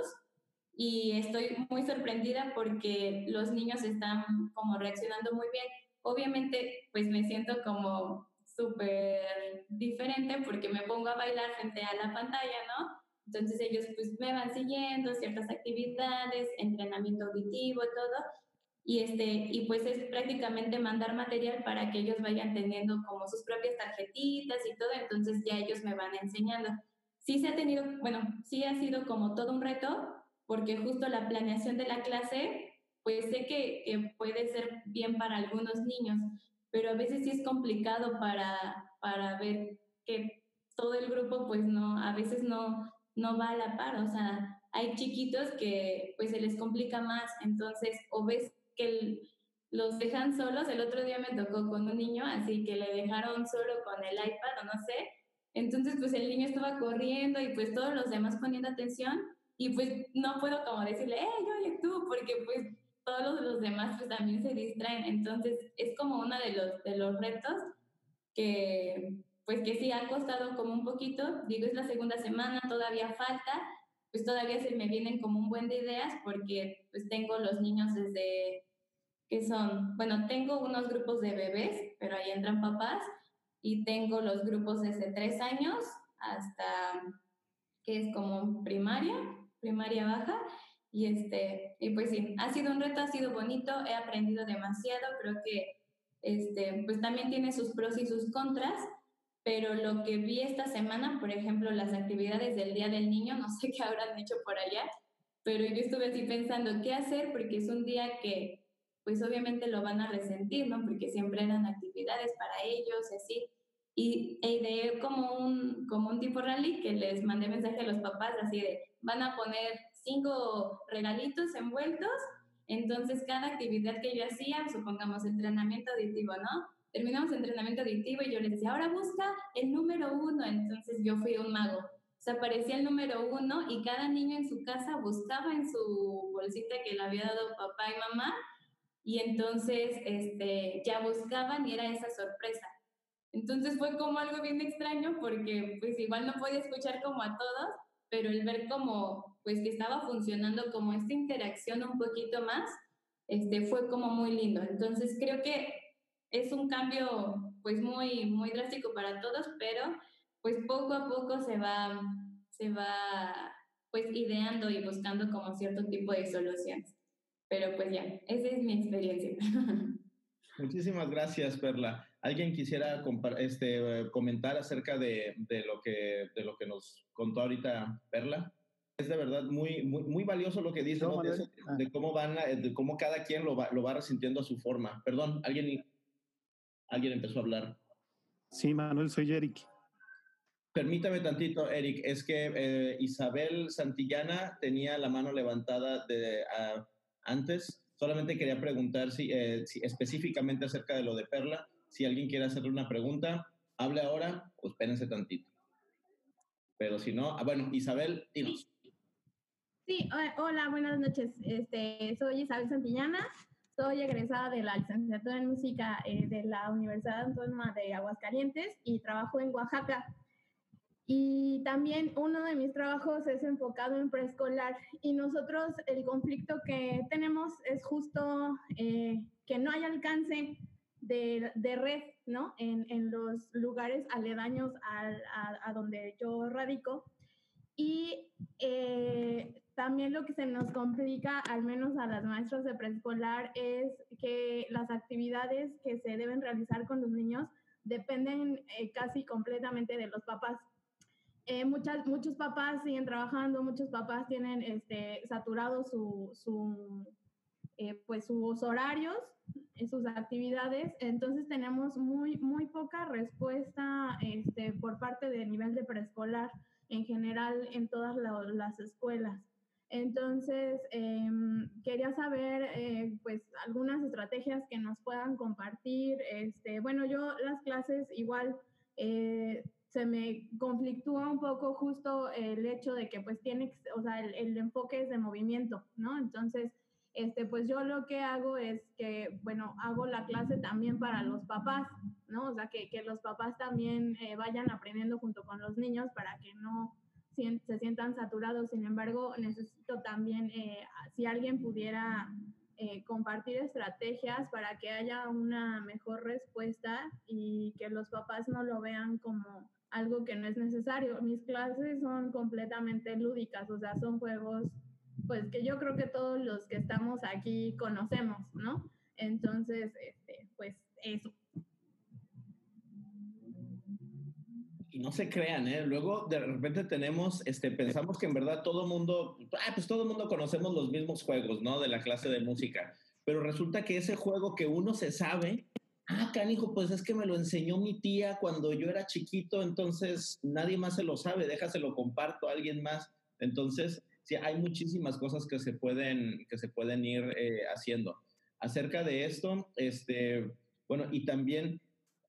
y estoy muy sorprendida porque los niños están como reaccionando muy bien. Obviamente, pues me siento como súper diferente porque me pongo a bailar frente a la pantalla, ¿no? Entonces ellos pues me van siguiendo ciertas actividades, entrenamiento auditivo, todo. Y, este, y pues es prácticamente mandar material para que ellos vayan teniendo como sus propias tarjetitas y todo, entonces ya ellos me van enseñando. Sí se ha tenido, bueno, sí ha sido como todo un reto, porque justo la planeación de la clase, pues sé que, que puede ser bien para algunos niños, pero a veces sí es complicado para, para ver que todo el grupo, pues no, a veces no, no va a la par, o sea, hay chiquitos que pues se les complica más, entonces o ves que los dejan solos, el otro día me tocó con un niño, así que le dejaron solo con el iPad o no sé, entonces pues el niño estaba corriendo y pues todos los demás poniendo atención y pues no puedo como decirle, eh, oye tú, porque pues todos los, demás pues también se distraen, entonces es como uno de los, de los retos que pues que sí ha costado como un poquito, digo, es la segunda semana, todavía falta, pues todavía se me vienen como un buen de ideas porque pues tengo los niños desde que son, bueno, tengo unos grupos de bebés, pero ahí entran papás, y tengo los grupos desde tres años hasta que es como primaria, primaria baja, y este, y pues sí, ha sido un reto, ha sido bonito, he aprendido demasiado, creo que este, pues también tiene sus pros y sus contras, pero lo que vi esta semana, por ejemplo, las actividades del Día del Niño, no sé qué habrán hecho por allá, pero yo estuve así pensando qué hacer porque es un día que pues obviamente lo van a resentir, ¿no? Porque siempre eran actividades para ellos, así. Y e ideé como un, como un tipo rally que les mandé mensaje a los papás así de, van a poner cinco regalitos envueltos, entonces cada actividad que yo hacía, supongamos entrenamiento auditivo, ¿no? terminamos entrenamiento adictivo y yo les decía, ahora busca el número uno. Entonces yo fui un mago. O sea, aparecía el número uno y cada niño en su casa buscaba en su bolsita que le había dado papá y mamá y entonces este, ya buscaban y era esa sorpresa. Entonces fue como algo bien extraño porque pues igual no podía escuchar como a todos, pero el ver como pues que estaba funcionando como esta interacción un poquito más, este, fue como muy lindo. Entonces creo que es un cambio pues muy, muy drástico para todos, pero pues poco a poco se va, se va pues ideando y buscando como cierto tipo de soluciones. Pero pues ya, esa es mi experiencia. Muchísimas gracias, Perla. ¿Alguien quisiera este, comentar acerca de, de, lo que, de lo que nos contó ahorita Perla? Es de verdad muy, muy, muy valioso lo que dice, ¿no? de, ah. de, cómo van, de cómo cada quien lo va, lo va resintiendo a su forma. Perdón, ¿alguien alguien empezó a hablar. Sí, Manuel, soy Eric. Permítame tantito, Eric, es que eh, Isabel Santillana tenía la mano levantada de, antes. Solamente quería preguntar eh, si, específicamente acerca de lo de Perla, si alguien quiere hacerle una pregunta, hable ahora o espérense tantito. Pero si no, ah, bueno, Isabel, dinos. Sí, hola, buenas noches. Este, soy Isabel Santillana. Soy egresada de la licenciatura en música eh, de la Universidad Autónoma de Aguascalientes y trabajo en Oaxaca. Y también uno de mis trabajos es enfocado en preescolar y nosotros el conflicto que tenemos es justo eh, que no hay alcance de, de red ¿no? en, en, los lugares aledaños a, a, donde yo radico. Y eh, también lo que se nos complica, al menos a las maestras de preescolar, es que las actividades que se deben realizar con los niños dependen eh, casi completamente de los papás. Eh, muchas, muchos papás siguen trabajando, muchos papás tienen este, saturados su, su, eh, pues sus horarios, sus actividades, entonces tenemos muy, muy poca respuesta este, por parte del nivel de preescolar en general en todas las escuelas. Entonces, em, quería saber, eh, pues, algunas estrategias que nos puedan compartir. Este, bueno, yo las clases igual eh, se me conflictúa un poco justo el hecho de que, pues, tiene, o sea, el, el enfoque es de movimiento, ¿no? Entonces, este, pues yo lo que hago es que, bueno, hago la clase también para los papás, ¿no? O sea, que, que los papás también eh, vayan aprendiendo junto con los niños para que no se sientan saturados. Sin embargo, necesito también, eh, si alguien pudiera eh, compartir estrategias para que haya una mejor respuesta y que los papás no lo vean como algo que no es necesario. Mis clases son completamente lúdicas, o sea, son juegos pues que yo creo que todos los que estamos aquí conocemos, ¿no? Entonces, este, pues eso. Y no se crean, ¿eh? Luego de repente tenemos, este, pensamos que en verdad todo mundo, ah, pues todo mundo conocemos los mismos juegos, ¿no? De la clase de música. Pero resulta que ese juego que uno se sabe, ah, canijo, pues es que me lo enseñó mi tía cuando yo era chiquito, entonces nadie más se lo sabe, déjaselo comparto a alguien más. Entonces, sí, hay muchísimas cosas que se pueden, que se pueden ir eh, haciendo. Acerca de esto, este, bueno, y también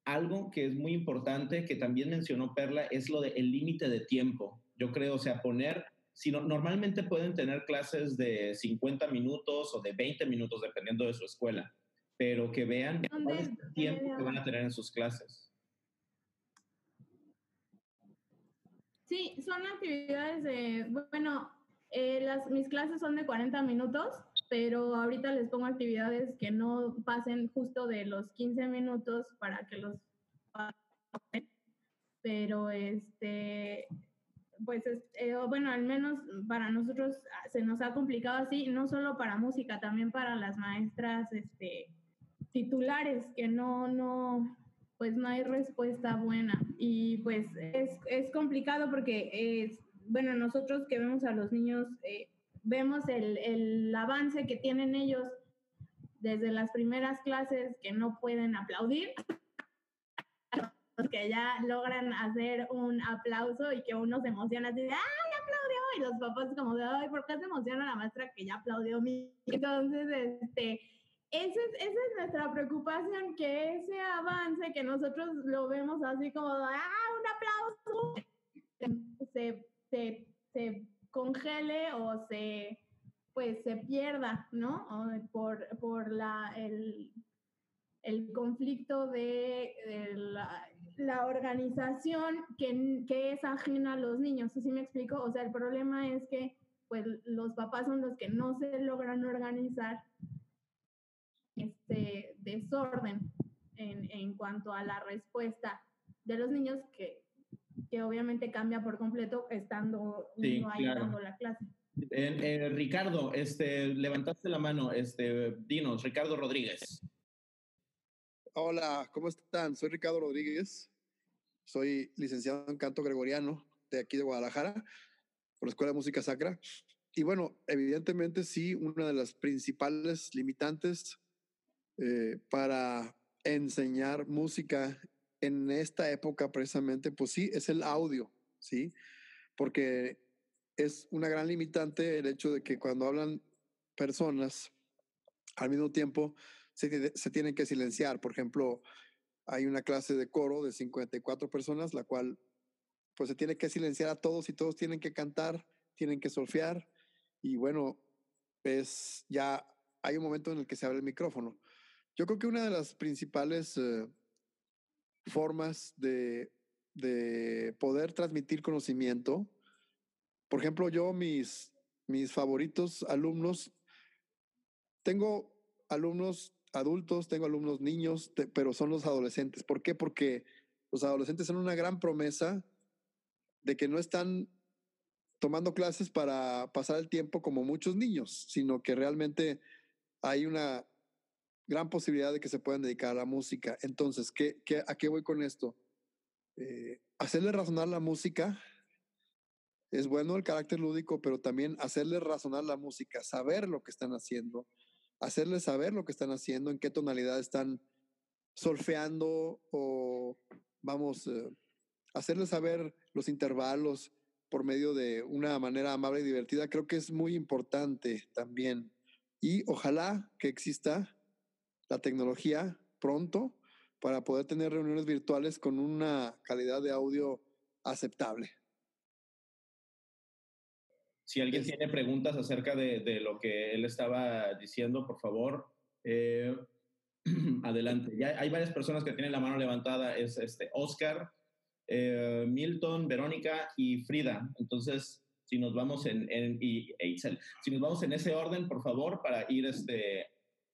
algo que es muy importante, que también mencionó Perla, es lo del límite de tiempo. Yo creo, o sea, poner, si normalmente pueden tener clases de 50 minutos o de 20 minutos, dependiendo de su escuela, pero que vean cuál es el tiempo que van a tener en sus clases. Sí, son actividades de, bueno, eh, las, mis clases son de 40 minutos, pero ahorita les pongo actividades que no pasen justo de los 15 minutos para que los pero este pues eh, bueno al menos para nosotros se nos ha complicado así no solo para música también para las maestras este titulares que no no pues no hay respuesta buena. Y pues es, es complicado porque es, bueno, nosotros que vemos a los niños, eh, vemos el, el, avance que tienen ellos desde las primeras clases que no pueden aplaudir, que ya logran hacer un aplauso y que uno se emociona así de, ¡ay, aplaudió! Y los papás como de, ¡ay, ¿por qué se emociona la maestra que ya aplaudió? Entonces, este, esa es, esa es nuestra preocupación, que ese avance que nosotros lo vemos así como, ¡ah, un aplauso! Se se, se congele o se, pues, se pierda, ¿no? por, por la, el, el conflicto de, la, organización que, que, es ajena a los niños. ¿Sí me explico? O sea, el problema es que pues los papás son los que no se logran organizar este desorden en, en cuanto a la respuesta de los niños que que obviamente cambia por completo estando uno ahí dando la clase. Eh, Ricardo, este, levantaste la mano, este, dinos, Ricardo Rodríguez. Hola, ¿cómo están? Soy Ricardo Rodríguez, soy licenciado en canto gregoriano de aquí de Guadalajara, por la Escuela de Música Sacra. Y bueno, evidentemente sí, una de las principales limitantes eh, para enseñar música en esta época precisamente, pues sí, es el audio, ¿sí? Porque es una gran limitante el hecho de que cuando hablan personas al mismo tiempo se, se tienen que silenciar. Por ejemplo, hay una clase de coro de 54 personas, la cual pues se tiene que silenciar a todos y todos tienen que cantar, tienen que solfear y bueno, pues ya hay un momento en el que se abre el micrófono. Yo creo que una de las principales eh, formas de, de poder transmitir conocimiento. Por ejemplo, yo mis, mis favoritos alumnos, tengo alumnos adultos, tengo alumnos niños, pero son los adolescentes. ¿Por qué? Porque los adolescentes son una gran promesa de que no están tomando clases para pasar el tiempo como muchos niños, sino que realmente hay una gran posibilidad de que se puedan dedicar a la música. Entonces, ¿qué, qué, a qué voy con esto? Eh, hacerle razonar la música es bueno el carácter lúdico, pero también hacerle razonar la música, saber lo que están haciendo, hacerles saber lo que están haciendo, en qué tonalidad están solfeando o vamos, eh, hacerles saber los intervalos por medio de una manera amable y divertida, creo que es muy importante también. Y ojalá que exista la tecnología pronto para poder tener reuniones virtuales con una calidad de audio aceptable. Si alguien tiene preguntas acerca de, de, lo que él estaba diciendo, por favor, eh, adelante. Ya hay varias personas que tienen la mano levantada. Es este Oscar, eh, Milton, Verónica y Frida. Entonces, si nos vamos en, en y si nos vamos en ese orden, por favor, para ir este,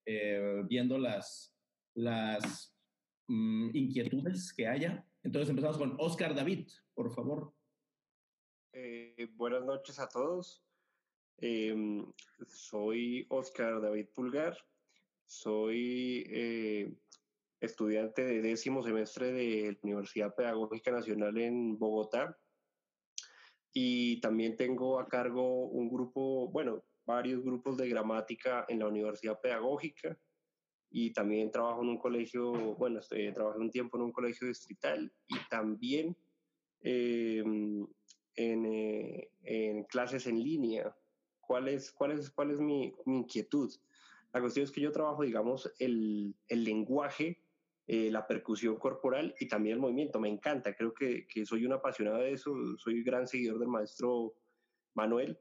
eh, viendo las, las mm, inquietudes que haya. Entonces empezamos con Oscar David, por favor. Eh, buenas noches a todos. Eh, soy Oscar David Pulgar. Soy eh, estudiante de décimo semestre de la Universidad Pedagógica Nacional en Bogotá. Y también tengo a cargo un grupo, bueno, varios grupos de gramática en la Universidad Pedagógica. Y también trabajo en un colegio, bueno, estoy, trabajé un tiempo en un colegio distrital y también eh, en, clases en línea. ¿Cuál es, cuál es, cuál es mi, inquietud? La cuestión es que yo trabajo, digamos, el, el lenguaje, eh, la percusión corporal y también el movimiento. Me encanta, creo que, que soy un apasionado de eso, soy un gran seguidor del maestro Manuel.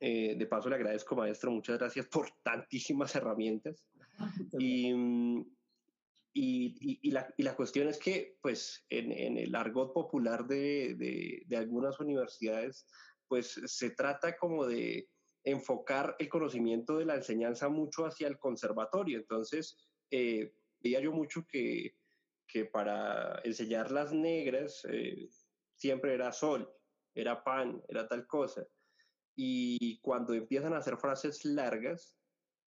Eh, de paso, le agradezco, maestro, muchas gracias por tantísimas herramientas. Y, y, y, la, y, la, cuestión es que, pues, en, en el argot popular de, de, de, algunas universidades, pues se trata como de enfocar el conocimiento de la enseñanza mucho hacia el conservatorio. Entonces, eh, veía yo mucho que, que para enseñar las negras eh, siempre era sol, era pan, era tal cosa. Y cuando empiezan a hacer frases largas,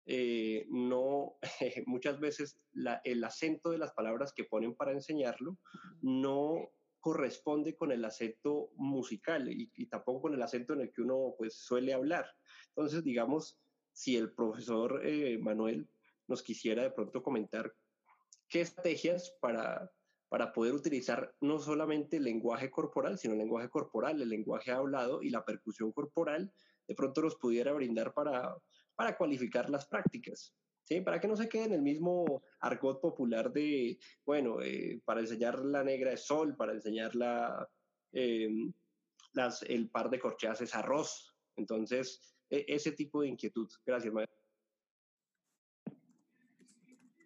eh, no, muchas veces el acento de las palabras que ponen para enseñarlo no corresponde con el acento musical y, tampoco con el acento en el que uno pues suele hablar. Entonces, digamos, si el profesor eh, Manuel nos quisiera de pronto comentar qué estrategias para, para poder utilizar no solamente el lenguaje corporal, sino el lenguaje corporal, el lenguaje hablado y la percusión corporal, de pronto nos pudiera brindar para, para cualificar las prácticas. ¿Sí? Para que no se quede en el mismo argot popular de, bueno, eh, para enseñar la negra es sol, para enseñar la, las, el par de corcheas es arroz. Entonces, e, ese tipo de inquietud. Gracias, maestro.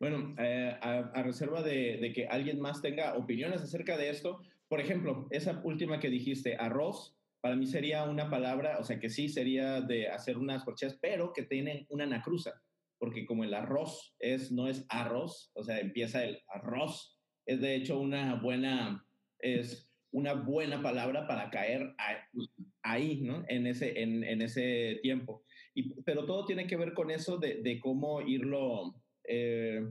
Bueno, eh, a, reserva de, que alguien más tenga opiniones acerca de esto, por ejemplo, esa última que dijiste, arroz, para mí sería una palabra, o sea, que sí sería de hacer unas corcheas, pero que tienen una anacruza, porque como el arroz es, no es arroz, o sea, empieza el arroz, es de hecho una buena, es una buena palabra para caer ahí, ¿no? En ese, en, ese tiempo. Pero todo tiene que ver con eso de cómo irlo, eh,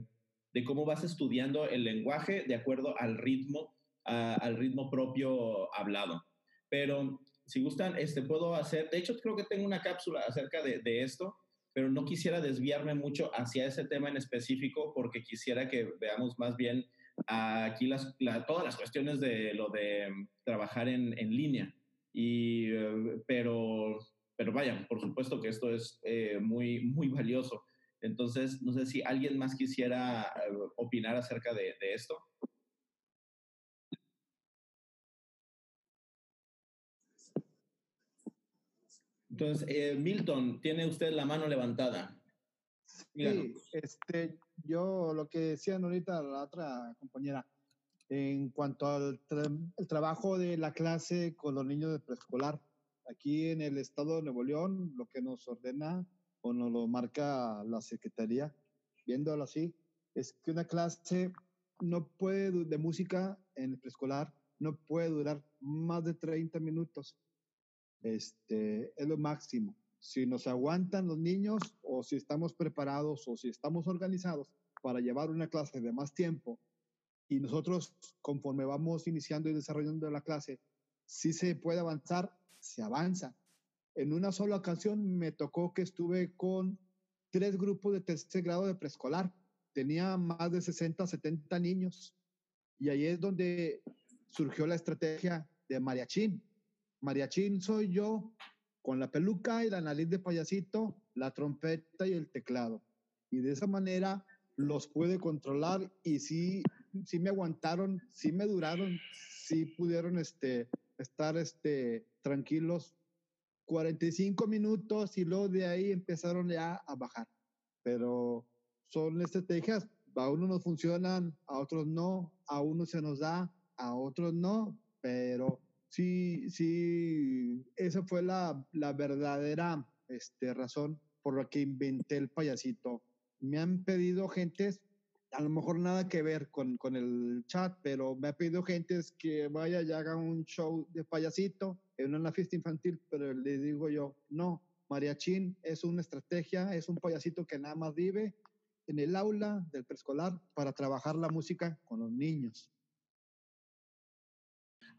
de cómo vas estudiando el lenguaje de acuerdo al ritmo, al ritmo propio hablado. Pero si gustan, este, puedo hacer, de hecho creo que tengo una cápsula acerca de, de esto, pero no quisiera desviarme mucho hacia ese tema en específico porque quisiera que veamos más bien aquí las, todas las cuestiones de lo de mm, trabajar en, en línea. Y, eh, pero, pero vaya, por supuesto que esto es eh, muy, muy valioso. Entonces, no sé si alguien más quisiera eh, opinar acerca de, esto. Entonces, eh, Milton, tiene usted la mano levantada. Sí, este, yo lo que decía ahorita la otra compañera, en cuanto al trabajo de la clase con los niños de preescolar, aquí en el estado de Nuevo León, lo que nos ordena o nos lo marca la Secretaría, viéndolo así, es que una clase no puede, de música en preescolar, no puede durar más de 30 minutos este, es lo máximo. Si nos aguantan los niños o si estamos preparados o si estamos organizados para llevar una clase de más tiempo y nosotros conforme vamos iniciando y desarrollando la clase, si se puede avanzar, se avanza. En una sola ocasión me tocó que estuve con tres grupos de tercer grado de preescolar. Tenía más de 60, 70 niños. Y ahí es donde surgió la estrategia de mariachín. Mariachín soy yo con la peluca y la nariz de payasito, la trompeta y el teclado. Y de esa manera los pude controlar y sí, sí me aguantaron, sí me duraron, sí pudieron este, estar este, tranquilos 45 minutos y luego de ahí empezaron ya a bajar. Pero son estrategias, a unos nos funcionan, a otros no, a unos se nos da, a otros no, pero sí, sí, esa fue la, la verdadera este, razón por la que inventé el payasito. Me han pedido gentes, a lo mejor nada que ver con, con el chat, pero me ha pedido gentes que vaya y haga un show de payasito en una fiesta infantil, pero le digo yo, no, mariachín es una estrategia, es un payasito que nada más vive en el aula del preescolar para trabajar la música con los niños.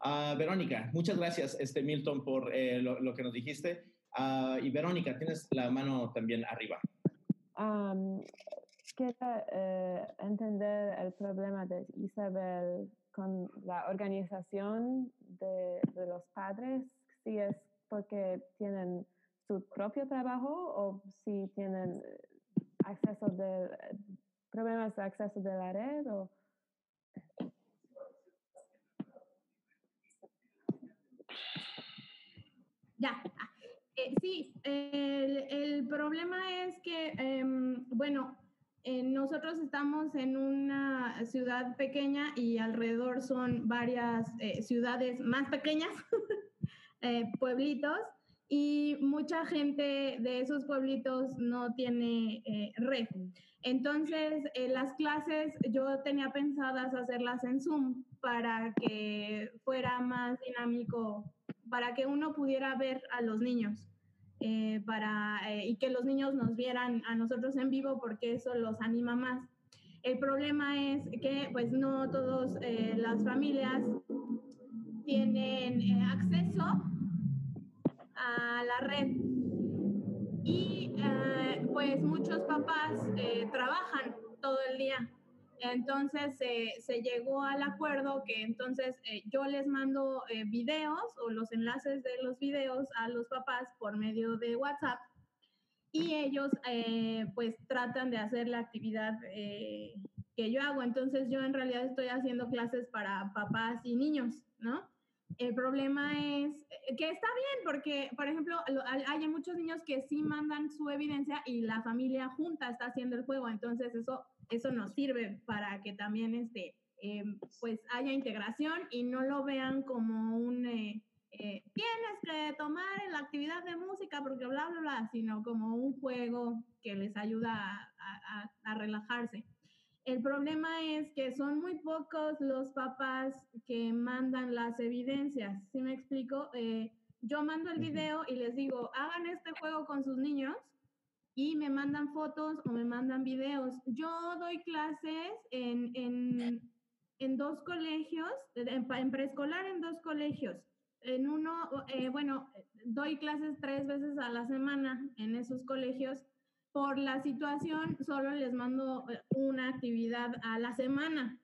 Uh, Verónica, muchas gracias, este Milton, por eh, lo, lo, que nos dijiste. Uh, y Verónica, tienes la mano también arriba. Um, quiero eh, entender el problema de Isabel con la organización de, los padres, si es porque tienen su propio trabajo o si tienen acceso de problemas de acceso de la red o Ya. Eh, sí, el, el, problema es que, eh, bueno, eh, nosotros estamos en una ciudad pequeña y alrededor son varias eh, ciudades más pequeñas, pueblitos, y mucha gente de esos pueblitos no tiene red. Entonces, las clases yo tenía pensadas hacerlas en Zoom para que fuera más dinámico para que uno pudiera ver a los niños. Eh, para, eh, y que los niños nos vieran a nosotros en vivo porque eso los anima más. El problema es que pues no todas eh, las familias tienen acceso a la red y pues muchos papás trabajan todo el día entonces eh, se llegó al acuerdo que entonces eh, yo les mando eh, videos o los enlaces de los videos a los papás por medio de WhatsApp y ellos pues tratan de hacer la actividad que yo hago. Entonces yo en realidad estoy haciendo clases para papás y niños, ¿no? El problema es que está bien porque, por ejemplo, hay muchos niños que sí mandan su evidencia y la familia junta está haciendo el juego, entonces eso eso nos sirve para que también este, eh, pues haya integración y no lo vean como un eh, eh, tienes que tomar la actividad de música porque bla, bla, bla, sino como un juego que les ayuda a, a, a relajarse. El problema es que son muy pocos los papás que mandan las evidencias. ¿Sí me explico? Eh, yo mando el video y les digo, hagan este juego con sus niños y me mandan fotos o me mandan videos. Yo doy clases en, en, en dos colegios, en, en, preescolar en dos colegios. En uno, eh, bueno, doy clases tres veces a la semana en esos colegios. Por la situación, solo les mando eh, una actividad a la semana,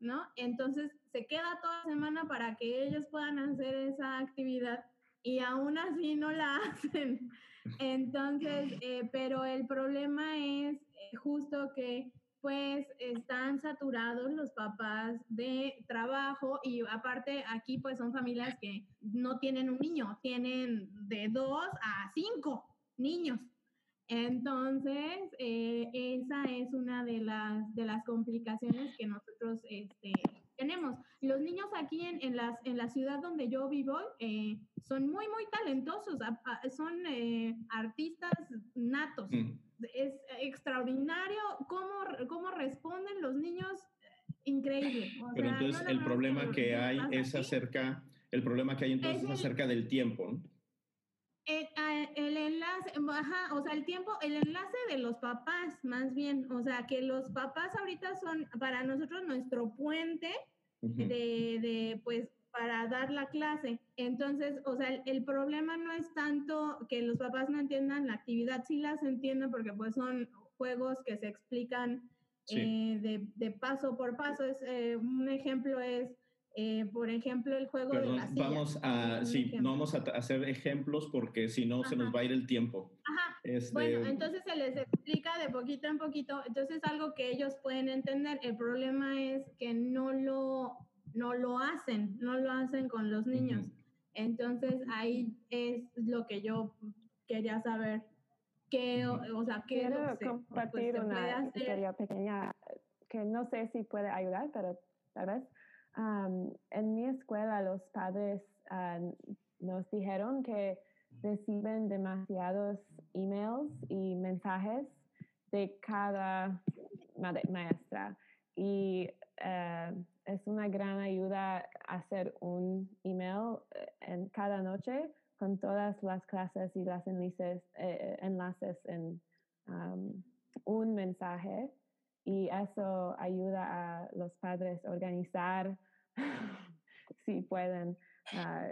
¿no? Entonces, se queda toda la semana para que ellos puedan hacer esa actividad y aún así no la hacen. Entonces, eh, pero el problema es eh, justo que pues están saturados los papás de trabajo y aparte aquí pues son familias que no tienen un niño, tienen de dos a cinco niños. Entonces, eh, esa es una de las, de las complicaciones que nosotros este, tenemos. Los niños aquí en, en, las, en la ciudad donde yo vivo eh, son muy, muy talentosos, son eh, artistas natos. Mm. Es extraordinario cómo, cómo responden los niños, increíble. O Pero sea, entonces no el problema que hay es acerca, el problema que hay entonces es el, acerca del tiempo. ¿no? El, enlace, ajá, o sea, el tiempo, el enlace de los papás, más bien, o sea, que los papás ahorita son para nosotros nuestro puente de, de, pues, para dar la clase. Entonces, o sea, el, problema no es tanto que los papás no entiendan la actividad, sí las entienden porque pues son juegos que se explican eh, de, de, paso por paso. Es, eh, un ejemplo es eh, por ejemplo, el juego de la silla. Vamos a, sí, no vamos a hacer ejemplos porque si no se nos va a ir el tiempo. Ajá. Este, bueno, entonces se les explica de poquito en poquito. Entonces es algo que ellos pueden entender. El problema es que no lo, no lo hacen, no lo hacen con los niños. Entonces ahí es lo que yo quería saber. Que, o, sea, que Quiero pues, compartir una historia pequeña que no sé si puede ayudar, pero tal vez en mi escuela los padres nos dijeron que reciben demasiados emails y mensajes de cada maestra. Y eh, es una gran ayuda hacer un email eh, en cada noche con todas las clases y las enlaces, eh, enlaces en un mensaje. Y eso ayuda a los padres a organizar si pueden, ah,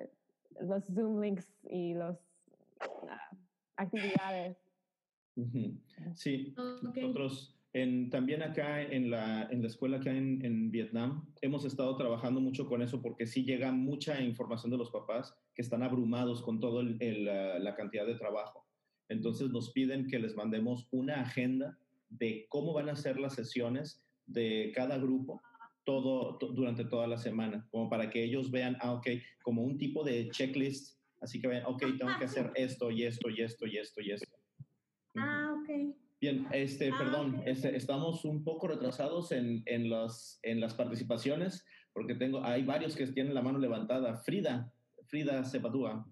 los Zoom links y las ah, actividades. Sí, nosotros en, también acá en la, en la escuela acá en, en, Vietnam hemos estado trabajando mucho con eso porque sí llega mucha información de los papás que están abrumados con toda la cantidad de trabajo. Entonces nos piden que les mandemos una agenda de cómo van a ser las sesiones de cada grupo todo, durante toda la semana, como para que ellos vean, ah, ok, como un tipo de checklist, así que vean, ok, tengo que hacer esto y esto y esto y esto y esto. Ah, ok. Bien, este, ah, perdón, este, estamos un poco retrasados en, en, los, en las participaciones, porque tengo, hay varios que tienen la mano levantada. Frida, Frida Cepatúa.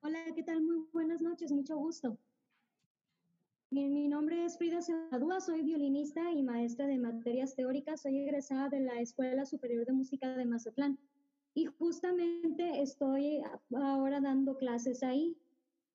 Hola, ¿qué tal? Muy buenas noches, mucho gusto. Mi nombre es Frida Sadúa, soy violinista y maestra de materias teóricas. Soy egresada de la Escuela Superior de Música de Mazatlán y justamente estoy ahora dando clases ahí.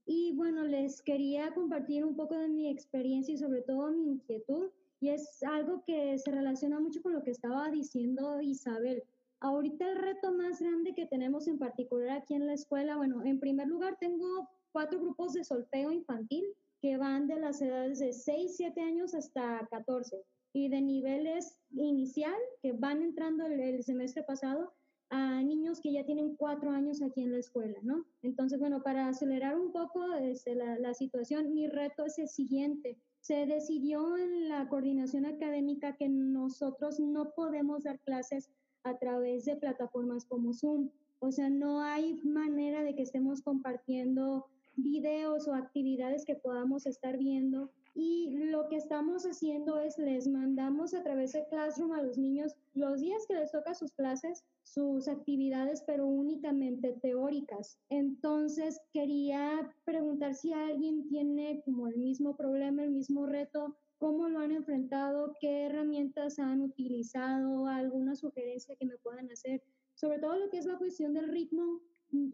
Y bueno, les quería compartir un poco de mi experiencia y sobre todo mi inquietud. Y es algo que se relaciona mucho con lo que estaba diciendo Isabel. Ahorita el reto más grande que tenemos en particular aquí en la escuela, bueno, en primer lugar tengo cuatro grupos de solfeo infantil que van de las edades de 6, 7 años hasta 14 y de niveles inicial que van entrando el, semestre pasado a niños que ya tienen cuatro años aquí en la escuela, ¿no? Entonces, bueno, para acelerar un poco este, la, la, situación, mi reto es el siguiente. Se decidió en la coordinación académica que nosotros no podemos dar clases a través de plataformas como Zoom. O sea, no hay manera de que estemos compartiendo videos o actividades que podamos estar viendo. Y lo que estamos haciendo es les mandamos a través de Classroom a los niños los días que les toca sus clases, sus actividades, pero únicamente teóricas. Entonces, quería preguntar si alguien tiene como el mismo problema, el mismo reto, cómo lo han enfrentado, qué herramientas han utilizado, alguna sugerencia que me puedan hacer, sobre todo lo que es la cuestión del ritmo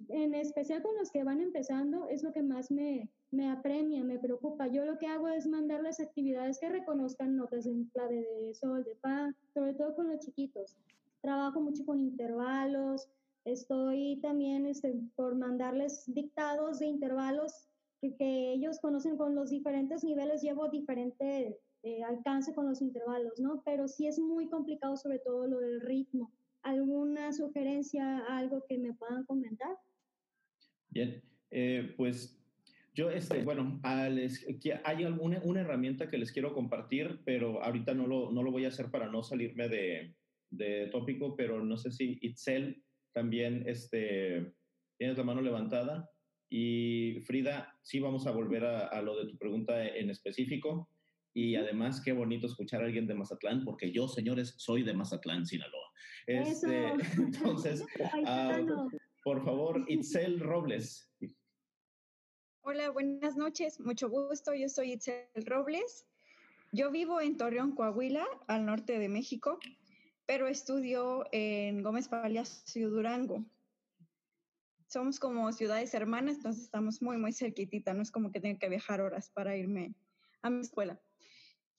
en especial con los que van empezando, es lo que más me, me apremia, me preocupa. Yo lo que hago es mandarles actividades que reconozcan notas en clave de sol, de fa, sobre todo con los chiquitos. Trabajo mucho con intervalos, estoy también este, por mandarles dictados de intervalos que, que, ellos conocen con los diferentes niveles, llevo diferente eh, alcance con los intervalos, ¿no? Pero sí es muy complicado sobre todo lo del ritmo alguna sugerencia, algo que me puedan comentar. Bien, eh, pues yo, este, bueno, hay alguna una herramienta que les quiero compartir, pero ahorita no lo, no lo voy a hacer para no salirme de, de tópico, pero no sé si Itzel también este, tienes la mano levantada. Y Frida, sí vamos a volver a, a lo de tu pregunta en específico. Y además, qué bonito escuchar a alguien de Mazatlán, porque yo, señores, soy de Mazatlán, Sinaloa. Este, entonces, ah, por favor, Itzel Robles. Hola, buenas noches, mucho gusto. Yo soy Itzel Robles. Yo vivo en Torreón, Coahuila, al norte de México, pero estudio en Gómez Palacio, Durango. somos como ciudades hermanas, entonces estamos muy, muy cerquitita, no es como que tenga que viajar horas para irme a mi escuela.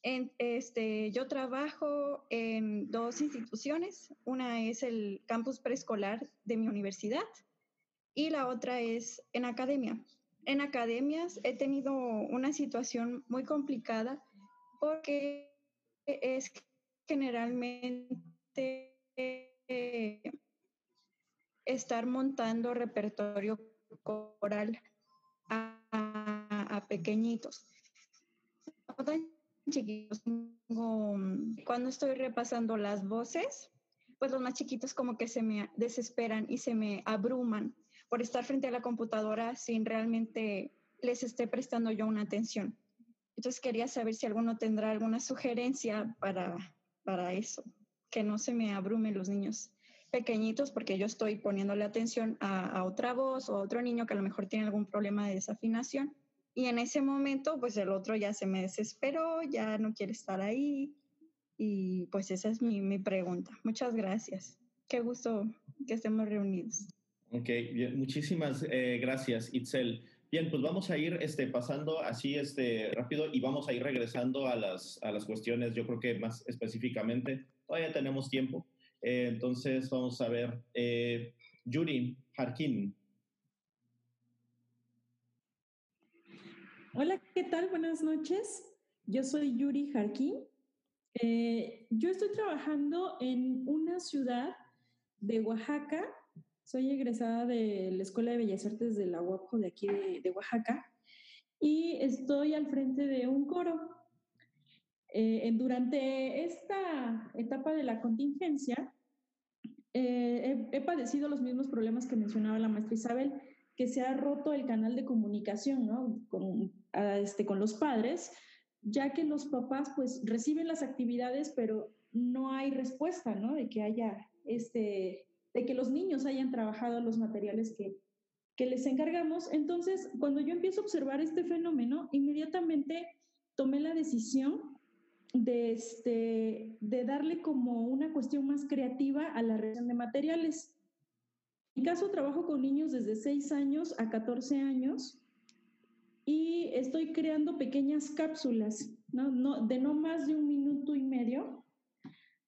En, este, yo trabajo en dos instituciones, una es el campus preescolar de mi universidad y la otra es en academia. En academias he tenido una situación muy complicada porque es generalmente estar montando repertorio coral a, pequeñitos. Chiquitos, cuando estoy repasando las voces, pues los más chiquitos como que se me desesperan y se me abruman por estar frente a la computadora sin realmente les esté prestando yo una atención. Entonces quería saber si alguno tendrá alguna sugerencia para, para eso, que no se me abrumen los niños pequeñitos porque yo estoy poniéndole atención a, otra voz o a otro niño que a lo mejor tiene algún problema de desafinación. Y en ese momento, pues el otro ya se me desesperó, ya no quiere estar ahí. Y pues esa es mi, mi pregunta. Muchas gracias. Qué gusto que estemos reunidos. Ok, bien, muchísimas eh, gracias, Itzel. Bien, pues vamos a ir este, pasando así este, rápido y vamos a ir regresando a las, a las cuestiones, yo creo que más específicamente. Todavía tenemos tiempo. Eh, entonces vamos a ver, eh, Yuri Harkin. Hola, ¿qué tal? Buenas noches. Yo soy Yuri Harkin. Eh, yo estoy trabajando en una ciudad de Oaxaca. Soy egresada de la Escuela de Bellas Artes de la UAPJO de aquí de, Oaxaca y estoy al frente de un coro. durante esta etapa de la contingencia, eh, he, padecido los mismos problemas que mencionaba la maestra Isabel, que se ha roto el canal de comunicación ¿no? con, este, con los padres, ya que los papás pues reciben las actividades, pero no hay respuesta, ¿no? De que haya este, de que los niños hayan trabajado los materiales que, que les encargamos. Entonces, cuando yo empiezo a observar este fenómeno, inmediatamente tomé la decisión de, este, de darle como una cuestión más creativa a la reacción de materiales. Mi caso, trabajo con niños desde 6 años a 14 años y estoy creando pequeñas cápsulas ¿no? No, de no más de un minuto y medio,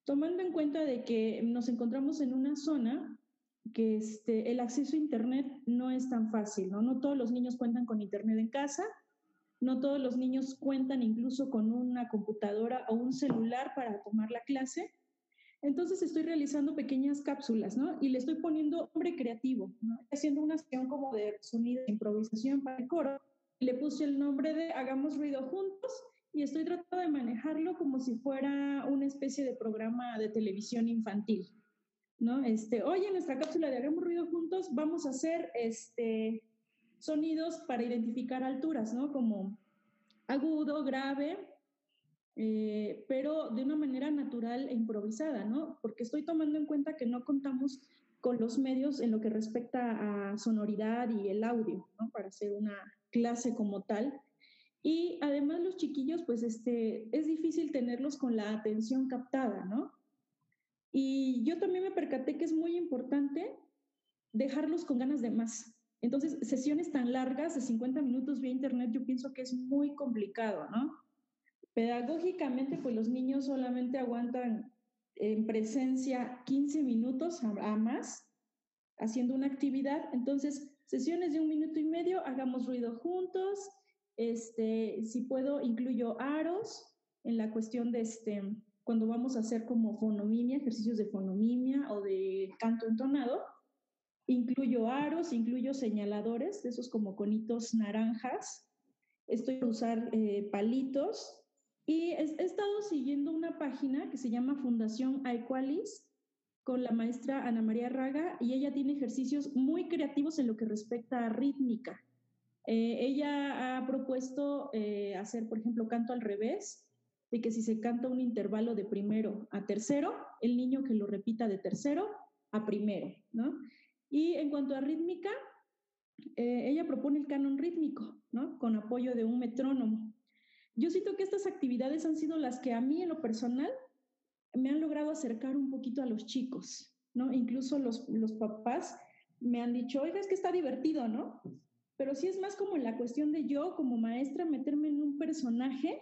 tomando en cuenta de que nos encontramos en una zona que este, el acceso a Internet no es tan fácil, ¿no? No todos los niños cuentan con Internet en casa no todos los niños cuentan incluso con una computadora o un celular para tomar la clase. Entonces estoy realizando pequeñas cápsulas, ¿no? Y le estoy poniendo hombre creativo, ¿no? Haciendo una acción como de sonido improvisación para el coro. Le puse el nombre de Hagamos ruido juntos y estoy tratando de manejarlo como si fuera una especie de programa de televisión infantil, ¿no? Este, hoy en nuestra cápsula de Hagamos ruido juntos vamos a hacer este sonidos para identificar alturas, ¿no? Como agudo, grave, eh, pero de una manera natural e improvisada, ¿no? Porque estoy tomando en cuenta que no contamos con los medios en lo que respecta a sonoridad y el audio, ¿no? Para hacer una clase como tal. Y además los chiquillos, pues este, es difícil tenerlos con la atención captada, ¿no? Y yo también me percaté que es muy importante dejarlos con ganas de más, entonces, sesiones tan largas de 50 minutos vía internet, yo pienso que es muy complicado, ¿no? Pedagógicamente, pues los niños solamente aguantan en presencia 15 minutos a, más haciendo una actividad. Entonces, sesiones de un minuto y medio, hagamos ruido juntos. Este, si puedo, incluyo aros en la cuestión de este, cuando vamos a hacer como fonomimia, ejercicios de fonomimia o de canto entonado Incluyo aros, incluyo señaladores, de esos como conitos naranjas. Estoy a usar eh, palitos y he, estado siguiendo una página que se llama Fundación Aequalis con la maestra Ana María Raga y ella tiene ejercicios muy creativos en lo que respecta a rítmica. Eh, ella ha propuesto eh, hacer, por ejemplo, canto al revés, de que si se canta un intervalo de primero a tercero, el niño que lo repita de tercero a primero, ¿no? Y en cuanto a rítmica, eh, ella propone el canon rítmico, ¿no? Con apoyo de un metrónomo. Yo siento que estas actividades han sido las que a mí en lo personal me han logrado acercar un poquito a los chicos, ¿no? Incluso los, los papás me han dicho, oiga, es que está divertido, ¿no? Pero sí es más como la cuestión de yo como maestra meterme en un personaje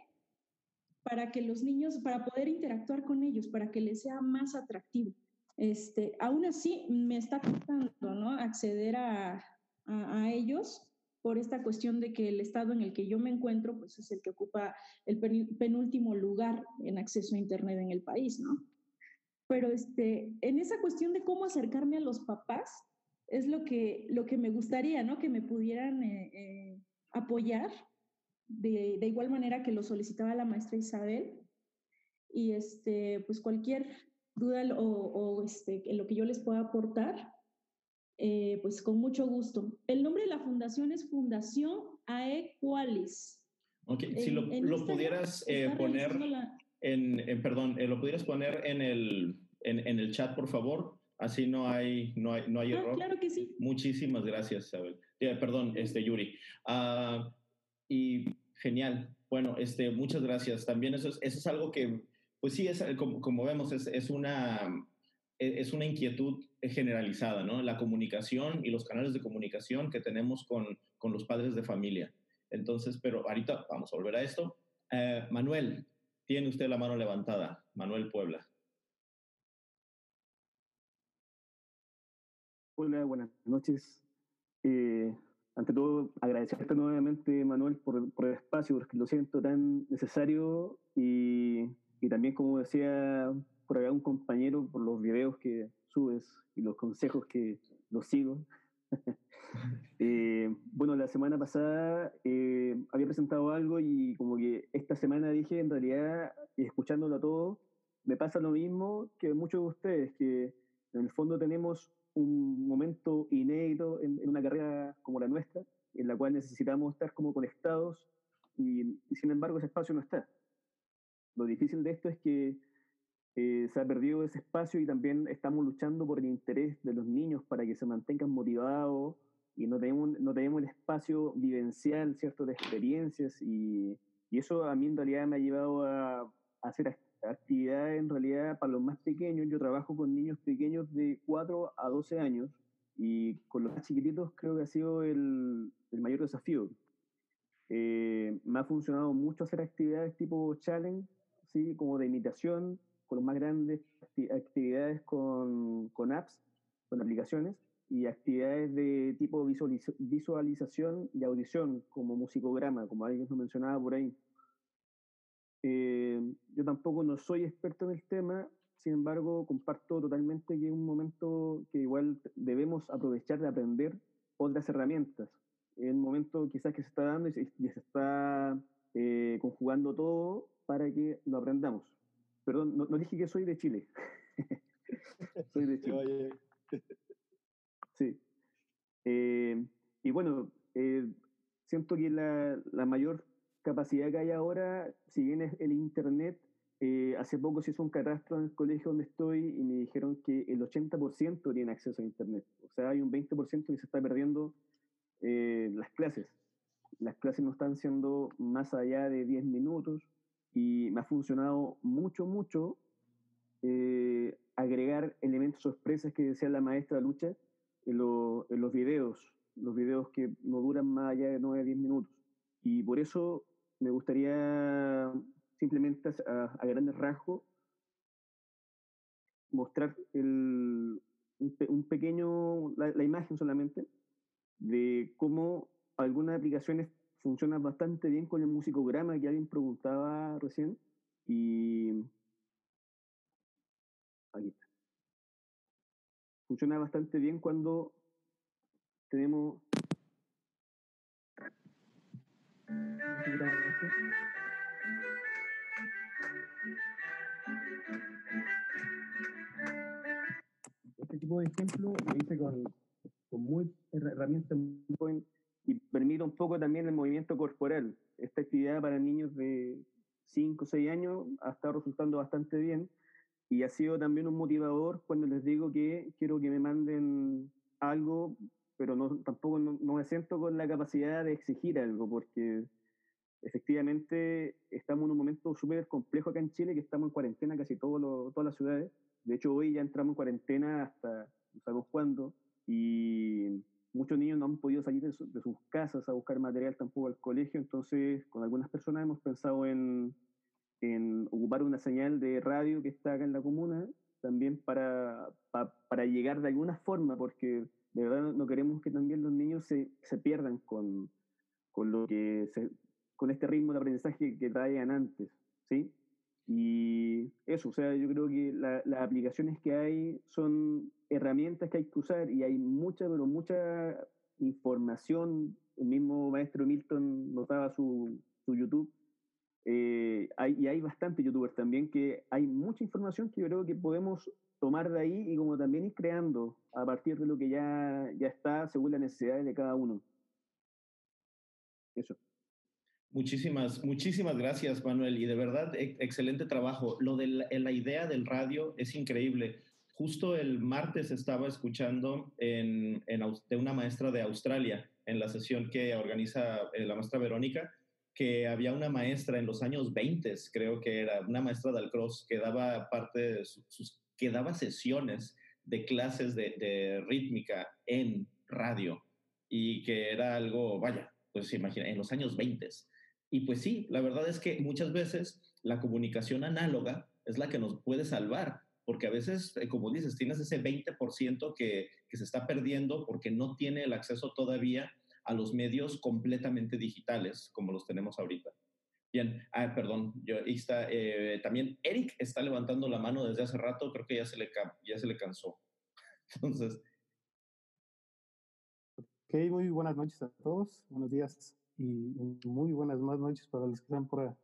para que los niños, para poder interactuar con ellos, para que les sea más atractivo. Este, aún así, me está costando, ¿no? Acceder a, a, ellos por esta cuestión de que el estado en el que yo me encuentro, pues es el que ocupa el penúltimo lugar en acceso a Internet en el país, ¿no? Pero este, en esa cuestión de cómo acercarme a los papás, es lo que, lo que me gustaría, ¿no? Que me pudieran eh, eh, apoyar de, de, igual manera que lo solicitaba la maestra Isabel. Y este, pues cualquier duda o, o este, en lo que yo les pueda aportar, eh, pues con mucho gusto. El nombre de la fundación es Fundación AEQualis. Ok, si lo, lo pudieras poner en, perdón, lo pudieras poner en el, en, en el chat, por favor. Así no hay, no hay, no hay ah, error. Claro que sí. Muchísimas gracias, Isabel. perdón, este, Yuri. Ah, y genial. Bueno, este, muchas gracias. También eso es, eso es algo que, pues sí, es, como, como vemos, es, es, una, es una inquietud generalizada, ¿no? La comunicación y los canales de comunicación que tenemos con, con los padres de familia. Entonces, pero ahorita vamos a volver a esto. Eh, Manuel, tiene usted la mano levantada. Manuel Puebla. Hola, buenas noches. Eh, ante todo, agradecerte nuevamente, Manuel, por, por, el espacio, porque lo siento tan necesario y, y también, como decía por acá un compañero, por los videos que subes y los consejos que los sigo. eh, bueno, la semana pasada eh, había presentado algo y como que esta semana dije, en realidad, escuchándolo a todo, me pasa lo mismo que muchos de ustedes, que en el fondo tenemos un momento inédito en, una carrera como la nuestra, en la cual necesitamos estar como conectados y, sin embargo ese espacio no está. Lo difícil de esto es que eh, se ha perdido ese espacio y también estamos luchando por el interés de los niños para que se mantengan motivados y no tenemos, no tenemos el espacio vivencial, ¿cierto?, de experiencias y, y eso a mí en realidad me ha llevado a, a hacer actividades en realidad para los más pequeños. Yo trabajo con niños pequeños de 4 a 12 años y con los más chiquititos creo que ha sido el, el mayor desafío. Eh, me ha funcionado mucho hacer actividades tipo challenge, ¿sí? como de imitación, con más grandes actividades con, con apps, con aplicaciones, y actividades de tipo visualización y audición, como musicograma, como alguien nos mencionaba por ahí. Eh, yo tampoco no soy experto en el tema, sin embargo, comparto totalmente que es un momento que igual debemos aprovechar de aprender otras herramientas. Es un momento quizás que se está dando y se, está eh, conjugando todo para que lo aprendamos. Perdón, no, dije que soy de Chile. soy de Chile. sí. Eh, y bueno, siento que la, la mayor capacidad que hay ahora, si bien es el Internet, eh, hace poco se hizo un catastro en el colegio donde estoy y me dijeron que el 80% tiene acceso a Internet. O sea, hay un 20% que se está perdiendo eh, las clases. Las clases no están siendo más allá de 10 minutos y me ha funcionado mucho, mucho eh, agregar elementos sorpresas que decía la maestra Lucha en, en los videos, los videos que no duran más allá de 9 10 minutos. Y por eso me gustaría simplemente a, grandes rasgos mostrar el, un, pequeño, la, imagen solamente, de cómo algunas aplicaciones funcionan bastante bien con el musicograma que alguien preguntaba recién. Y aquí está. Funciona bastante bien cuando tenemos este tipo de ejemplo lo hice con, con muy herramientas muy y permite un poco también el movimiento corporal. Esta actividad para niños de 5 o 6 años ha estado resultando bastante bien y ha sido también un motivador cuando les digo que quiero que me manden algo pero no, tampoco no, me siento con la capacidad de exigir algo, porque efectivamente estamos en un momento súper complejo acá en Chile, que estamos en cuarentena casi todo todas las ciudades. De hecho, hoy ya entramos en cuarentena hasta no sabemos cuándo. y muchos niños no han podido salir de, sus casas a buscar material tampoco al colegio, entonces con algunas personas hemos pensado en, en ocupar una señal de radio que está acá en la comuna, también para, para, para llegar de alguna forma, porque de verdad no queremos que también los niños se, se pierdan con, con, lo que se, con este ritmo de aprendizaje que traían antes, ¿sí? Y eso, o sea, yo creo que la, las aplicaciones que hay son herramientas que hay que usar y hay mucha, pero mucha información. El mismo maestro Milton notaba su, su YouTube. Eh, hay, y hay bastantes youtubers también que hay mucha información que yo creo que podemos tomar de ahí y como también ir creando a partir de lo que ya, ya está según las necesidades de cada uno. Eso. Muchísimas, muchísimas gracias, Manuel. Y de verdad, excelente trabajo. Lo de la, idea del radio es increíble. Justo el martes estaba escuchando de una maestra de Australia, en la sesión que organiza eh, la maestra Verónica, que había una maestra en los años 20, creo que era, una maestra del cross, que daba parte que daba sesiones de clases de, de rítmica en radio y que era algo, vaya, pues imagina, en los años 20. Y pues sí, la verdad es que muchas veces la comunicación análoga es la que nos puede salvar, porque a veces, eh, como dices, tienes ese 20% que, que se está perdiendo porque no tiene el acceso todavía a los medios completamente digitales como los tenemos ahorita. Bien, ah, perdón, yo, está, eh, también Eric está levantando la mano desde hace rato, creo que ya se le, ya se le cansó. Entonces. Ok, muy buenas noches a todos, buenos días y muy buenas más noches para los que están por,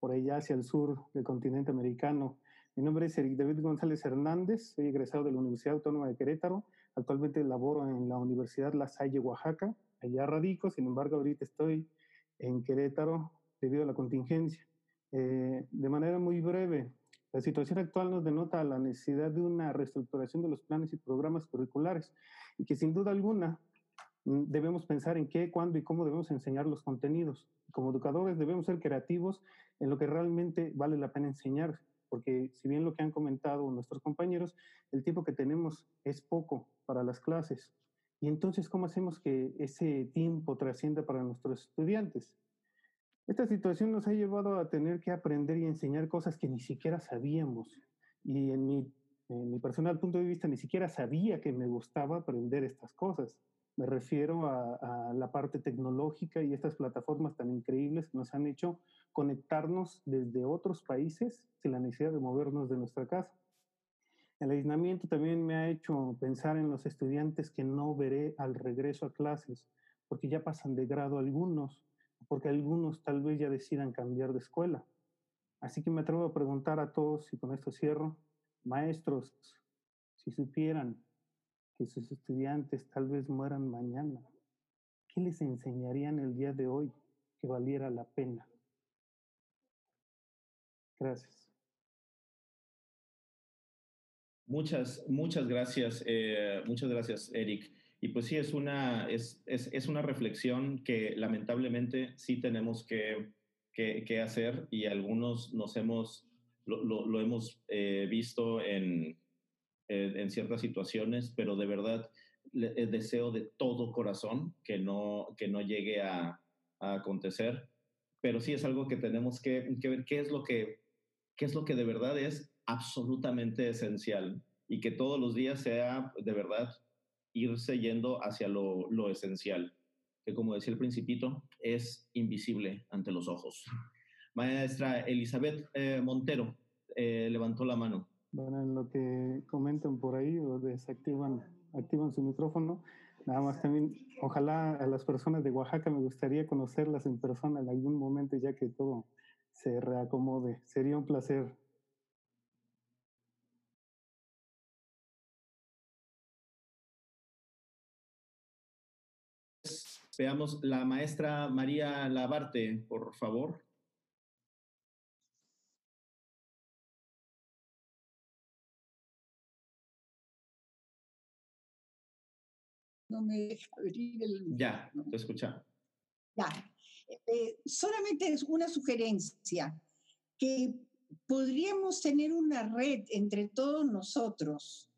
por allá hacia el sur del continente americano. Mi nombre es Eric David González Hernández, soy egresado de la Universidad Autónoma de Querétaro, actualmente laboro en la Universidad La Salle, Oaxaca, allá radico, sin embargo ahorita estoy en Querétaro debido a la contingencia. Eh, de manera muy breve, la situación actual nos denota la necesidad de una reestructuración de los planes y programas curriculares y que sin duda alguna debemos pensar en qué, cuándo y cómo debemos enseñar los contenidos. Como educadores debemos ser creativos en lo que realmente vale la pena enseñar, porque si bien lo que han comentado nuestros compañeros, el tiempo que tenemos es poco para las clases. Y entonces, ¿cómo hacemos que ese tiempo trascienda para nuestros estudiantes? Esta situación nos ha llevado a tener que aprender y enseñar cosas que ni siquiera sabíamos. Y en mi, en mi personal punto de vista, ni siquiera sabía que me gustaba aprender estas cosas. Me refiero a, a, la parte tecnológica y estas plataformas tan increíbles que nos han hecho conectarnos desde otros países sin la necesidad de movernos de nuestra casa. El aislamiento también me ha hecho pensar en los estudiantes que no veré al regreso a clases, porque ya pasan de grado algunos, porque algunos tal vez ya decidan cambiar de escuela. Así que me atrevo a preguntar a todos, y con esto cierro, maestros, si supieran que sus estudiantes tal vez mueran mañana, ¿qué les enseñarían el día de hoy que valiera la pena? Gracias. Muchas, muchas gracias, eh, muchas gracias, Eric. Y pues sí, es una, es, es, es una reflexión que lamentablemente sí tenemos que, que, hacer y algunos nos hemos, lo, lo, lo hemos eh, visto en, en, ciertas situaciones, pero de verdad eh, deseo de todo corazón que no, que no llegue a, acontecer. Pero sí es algo que tenemos que, que ver qué es lo que, qué es lo que de verdad es absolutamente esencial y que todos los días sea de verdad irse yendo hacia lo, lo esencial, que como decía el principito, es invisible ante los ojos. Maestra Elizabeth eh, Montero eh, levantó la mano. Bueno, en lo que comentan por ahí o desactivan activan su micrófono, nada más también, ojalá a las personas de Oaxaca me gustaría conocerlas en persona en algún momento ya que todo se reacomode. Sería un placer Veamos la maestra María Labarte, por favor. No me deja abrir el... Ya, te escucha. Ya. Eh, solamente es una sugerencia, que podríamos tener una red entre todos nosotros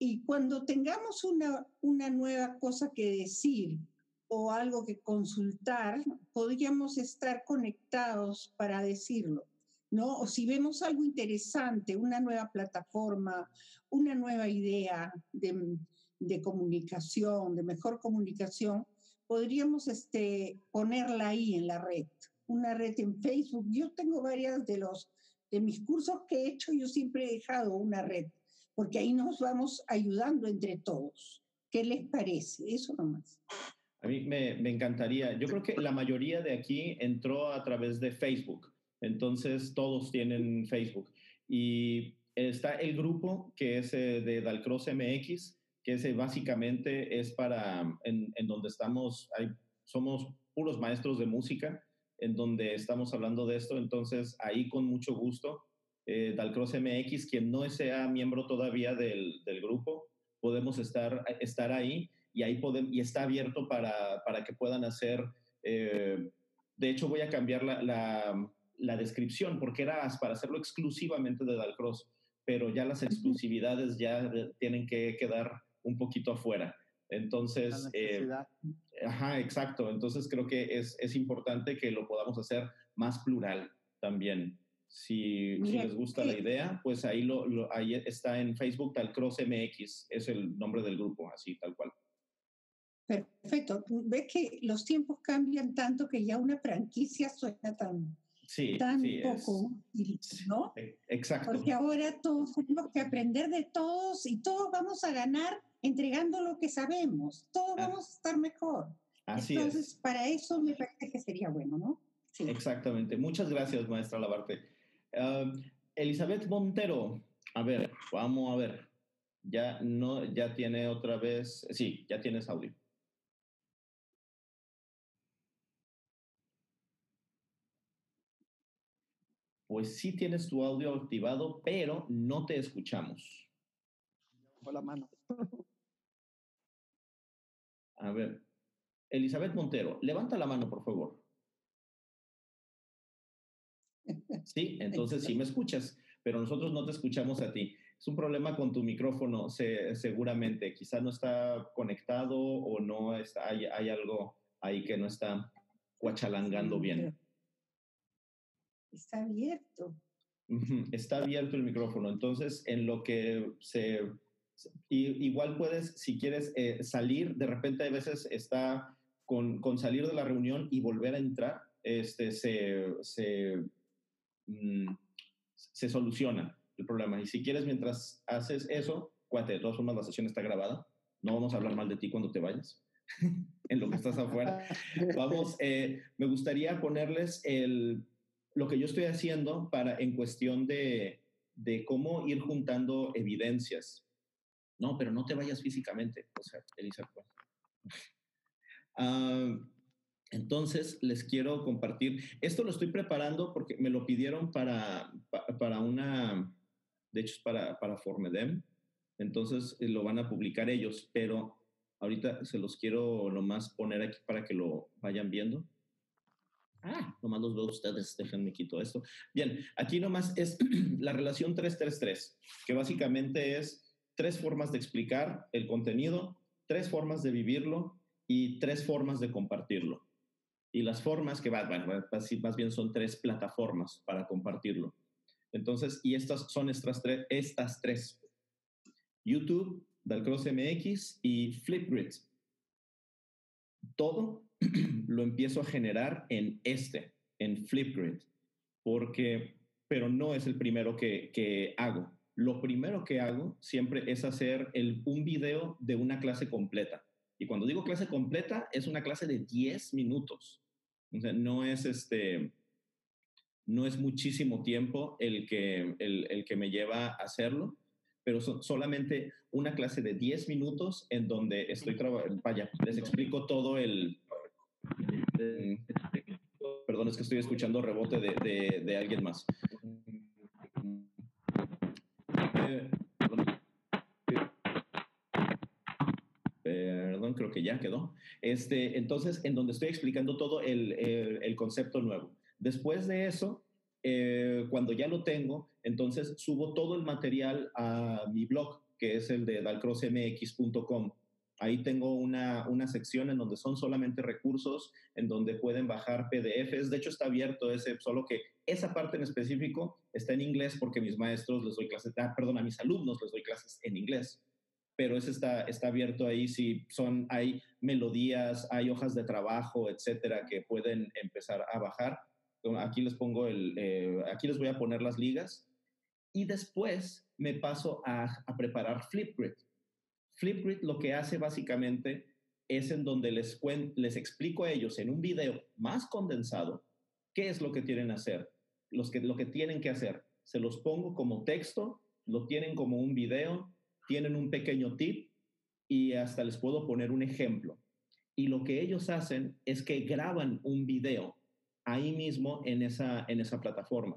Y cuando tengamos una, una nueva cosa que decir o algo que consultar, podríamos estar conectados para decirlo, ¿no? O si vemos algo interesante, una nueva plataforma, una nueva idea de, de comunicación, de mejor comunicación, podríamos este, ponerla ahí en la red, una red en Facebook. Yo tengo varias de los de mis cursos que he hecho, yo siempre he dejado una red, porque ahí nos vamos ayudando entre todos. ¿Qué les parece? Eso nomás. A mí me, me encantaría. Yo creo que la mayoría de aquí entró a través de Facebook. Entonces, todos tienen Facebook. Y está el grupo que es eh, de Dalcross MX, que ese básicamente es para, en, en donde estamos, hay, somos puros maestros de música, en donde estamos hablando de esto, entonces ahí con mucho gusto, eh, Dalcross MX, quien no sea miembro todavía del, del grupo, podemos estar, estar ahí y ahí podemos, y está abierto para, para que puedan hacer, eh, de hecho voy a cambiar la, la, la, descripción porque era para hacerlo exclusivamente de Dalcross, pero ya las exclusividades ya tienen que quedar un poquito afuera. Entonces, eh, ajá, exacto. Entonces creo que es, es, importante que lo podamos hacer más plural también. Si, si les gusta la idea, pues ahí, lo, lo, ahí está en Facebook, Talcross MX, es el nombre del grupo, así, tal cual. Perfecto. Ves que los tiempos cambian tanto que ya una franquicia suena tan, sí, tan sí, poco, es, ¿no? Exacto. Porque ahora todos tenemos que aprender de todos y todos vamos a ganar entregando lo que sabemos. Todos ah. vamos a estar mejor. Así Entonces, es. para eso me parece que sería bueno, ¿no? Sí. Exactamente. Muchas gracias, maestra Labarte. Uh, Elizabeth Montero, a ver, vamos a ver. Ya no, ya tiene otra vez, sí, ya tienes audio. Pues sí tienes tu audio activado, pero no te escuchamos. Con la mano. A ver, Elizabeth Montero, levanta la mano, por favor. Sí, entonces sí me escuchas, pero nosotros no te escuchamos a ti. Es un problema con tu micrófono, se, seguramente. Quizá no está conectado o no está, hay, hay algo ahí que no está cuachalangando bien. Está abierto. Está abierto el micrófono. Entonces, en lo que se... Igual puedes, si quieres eh, salir, de repente a veces está con, con, salir de la reunión y volver a entrar, este, se, se, mm, se soluciona el problema. Y si quieres, mientras haces eso, cuate, de todas formas la sesión está grabada. No vamos a hablar mal de ti cuando te vayas, en lo que estás afuera. Vamos, eh, me gustaría ponerles el, lo que yo estoy haciendo para, en cuestión de, de cómo ir juntando evidencias. No, pero no te vayas físicamente, Elisa. Pues. Uh, entonces, les quiero compartir. Esto lo estoy preparando porque me lo pidieron para, para una, de hecho es para, para Formedem. Entonces, lo van a publicar ellos, pero ahorita se los quiero nomás poner aquí para que lo vayan viendo. Ah, nomás los veo ustedes, déjenme quito esto. Bien, aquí nomás es la relación 333, que básicamente es tres formas de explicar el contenido, tres formas de vivirlo y tres formas de compartirlo. Y las formas que van, bueno, más bien son tres plataformas para compartirlo. Entonces, y estas son estas tres, estas tres. YouTube, Dalcross MX y Flipgrid. Todo lo empiezo a generar en este, en Flipgrid, porque, pero no es el primero que, que hago. Lo primero que hago siempre es hacer el, un video de una clase completa. Y cuando digo clase completa, es una clase de 10 minutos. No es este, no es muchísimo tiempo el que, el, el que me lleva a hacerlo, pero solamente una clase de 10 minutos en donde estoy trabajando, vaya, les explico todo el, perdón, es que estoy escuchando rebote de, de, alguien más. Perdón, creo que ya quedó. Este, entonces, en donde estoy explicando todo el, el, el concepto nuevo. Después de eso, eh, cuando ya lo tengo, entonces subo todo el material a mi blog, que es el de dalcrossmx.com. Ahí tengo una, una sección en donde son solamente recursos, en donde pueden bajar PDFs. De hecho, está abierto ese, solo que esa parte en específico está en inglés porque mis maestros les doy clases, ah, perdón, a mis alumnos les doy clases en inglés. Pero ese está, está abierto ahí si son, hay melodías, hay hojas de trabajo, etcétera, que pueden empezar a bajar. Aquí les pongo el, eh, aquí les voy a poner las ligas. Y después me paso a, a preparar Flipgrid. Flipgrid lo que hace básicamente es en donde les, explico a ellos en un video más condensado qué es lo que tienen que hacer, los que, lo que tienen que hacer. Se los pongo como texto, lo tienen como un video, tienen un pequeño tip y hasta les puedo poner un ejemplo. Y lo que ellos hacen es que graban un video ahí mismo en esa, en esa plataforma.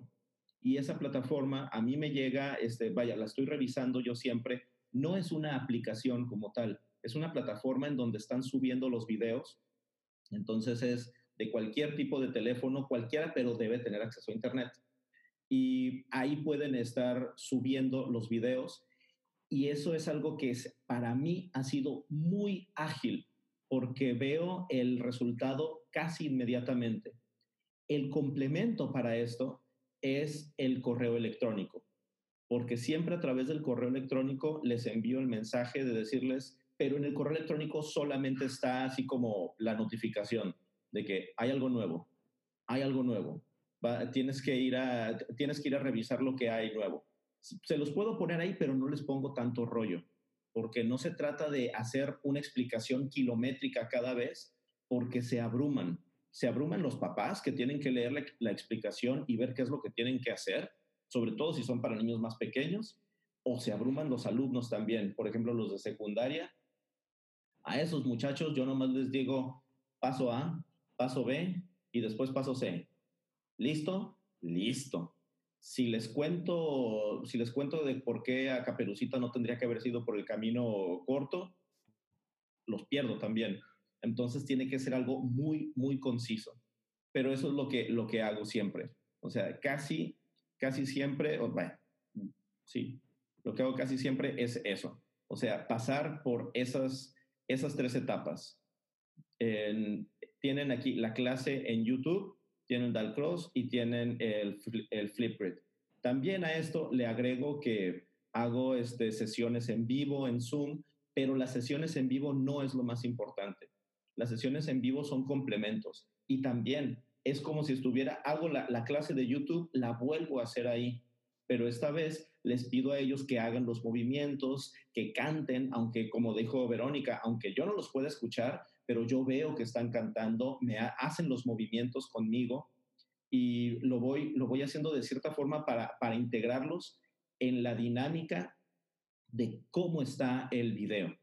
Y esa plataforma a mí me llega, este, vaya, la estoy revisando yo siempre no es una aplicación como tal, es una plataforma en donde están subiendo los videos. Entonces es de cualquier tipo de teléfono, cualquiera, pero debe tener acceso a Internet. Y ahí pueden estar subiendo los videos. Y eso es algo que para mí ha sido muy ágil porque veo el resultado casi inmediatamente. El complemento para esto es el correo electrónico porque siempre a través del correo electrónico les envío el mensaje de decirles, pero en el correo electrónico solamente está así como la notificación de que hay algo nuevo, hay algo nuevo, tienes, que ir a, tienes que ir a revisar lo que hay nuevo. Se los puedo poner ahí, pero no les pongo tanto rollo, porque no se trata de hacer una explicación kilométrica cada vez, porque se abruman. Se abruman los papás que tienen que leer la explicación y ver qué es lo que tienen que hacer sobre todo si son para niños más pequeños, o se abruman los alumnos también, por ejemplo, los de secundaria. A esos muchachos yo nomás les digo paso A, paso B y después paso C. ¿Listo? Listo. Si les cuento, si les cuento de por qué a Caperucita no tendría que haber sido por el camino corto, los pierdo también. Entonces tiene que ser algo muy, muy conciso. Pero eso es lo que, lo que hago siempre. O sea, casi casi siempre, bueno, sí, lo que hago casi siempre es eso. O sea, pasar por esas, esas tres etapas. tienen aquí la clase en YouTube, tienen Dalcross y tienen el, el Flipgrid. También a esto le agrego que hago este, sesiones en vivo en Zoom, pero las sesiones en vivo no es lo más importante. Las sesiones en vivo son complementos. Y también es como si estuviera, hago la, clase de YouTube, la vuelvo a hacer ahí, pero esta vez les pido a ellos que hagan los movimientos, que canten, aunque como dijo Verónica, aunque yo no los pueda escuchar, pero yo veo que están cantando, me hacen los movimientos conmigo y lo voy, lo voy haciendo de cierta forma para, para integrarlos en la dinámica de cómo está el video,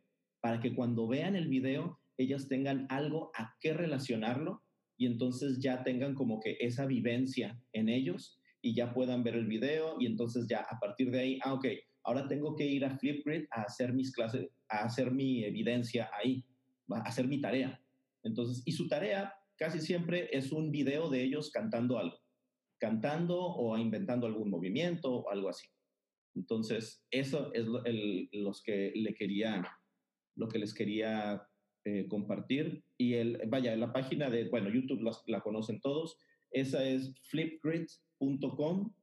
para que cuando vean el video ellas tengan algo a qué relacionarlo y entonces ya tengan como que esa vivencia en ellos y ya puedan ver el video y entonces ya a partir de ahí, ah, ok, ahora tengo que ir a Flipgrid a hacer mis clases, a hacer mi evidencia ahí, a hacer mi tarea. Entonces, y su tarea casi siempre es un video de ellos cantando algo, cantando o inventando algún movimiento o algo así. Entonces, eso es lo, los que le quería, lo que les quería eh, compartir. Y el, vaya, la página de, bueno, YouTube la, conocen todos. Esa es flipgrid.com,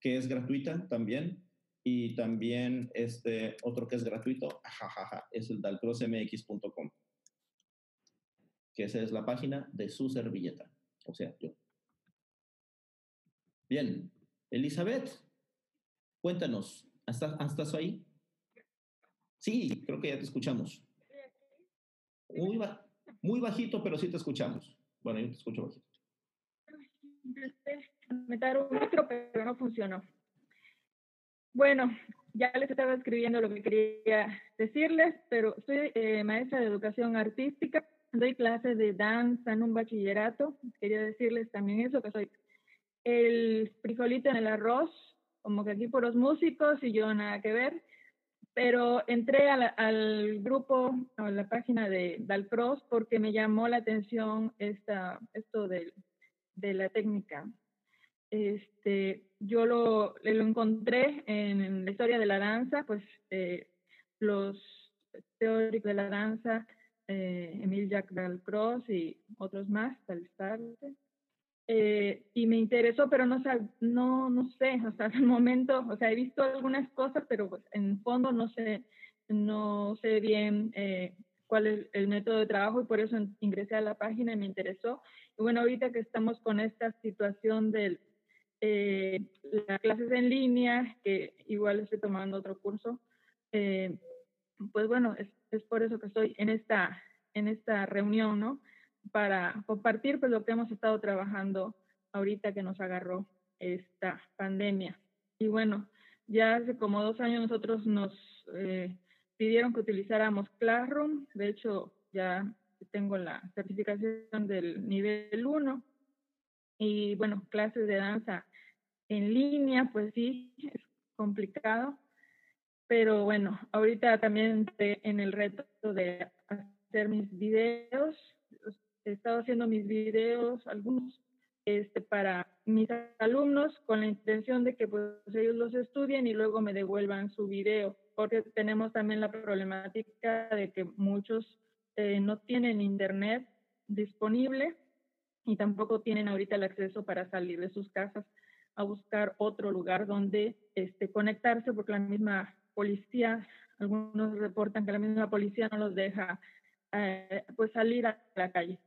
que es gratuita también. Y también este otro que es gratuito, es el dalcrossmx.com, que esa es la página de su servilleta. O sea, yo. Bien, Elizabeth, cuéntanos, ¿estás, ¿estás ahí? Sí, creo que ya te escuchamos. Muy, muy bajito, pero sí te escuchamos. Bueno, yo te escucho bajito. Meter un micro, pero no funcionó. Bueno, ya les estaba escribiendo lo que quería decirles, pero soy eh, maestra de educación artística, doy clases de danza en un bachillerato. Quería decirles también eso, que soy el frijolito en el arroz, como que aquí por los músicos y yo nada que ver pero entré al, grupo, a la página de Dalcross, porque me llamó la atención esta, esto de, de la técnica. Este, yo lo, lo encontré en, la historia de la danza, pues eh, los teóricos de la danza, eh, Emil Jacques Dalcroze y otros más, Talstarte. Eh, y me interesó, pero no, no, no sé, hasta el momento, o sea, he visto algunas cosas, pero pues, en fondo no sé, no sé bien eh, cuál es el método de trabajo y por eso ingresé a la página y me interesó. Y bueno, ahorita que estamos con esta situación de eh, las clases en línea, que igual estoy tomando otro curso, eh, pues bueno, es, es, por eso que estoy en esta, en esta reunión, ¿no? Para compartir pues lo que hemos estado trabajando ahorita que nos agarró esta pandemia. Y bueno, ya hace como dos años nosotros nos eh, pidieron que utilizáramos Classroom. De hecho, ya tengo la certificación del nivel 1. Y bueno, clases de danza en línea, pues sí, es complicado. Pero bueno, ahorita también en el reto de hacer mis videos he estado haciendo mis videos, algunos este, para mis alumnos con la intención de que pues, ellos los estudien y luego me devuelvan su video, porque tenemos también la problemática de que muchos eh, no tienen internet disponible y tampoco tienen ahorita el acceso para salir de sus casas a buscar otro lugar donde este, conectarse, porque la misma policía, algunos reportan que la misma policía no los deja eh, pues salir a la calle.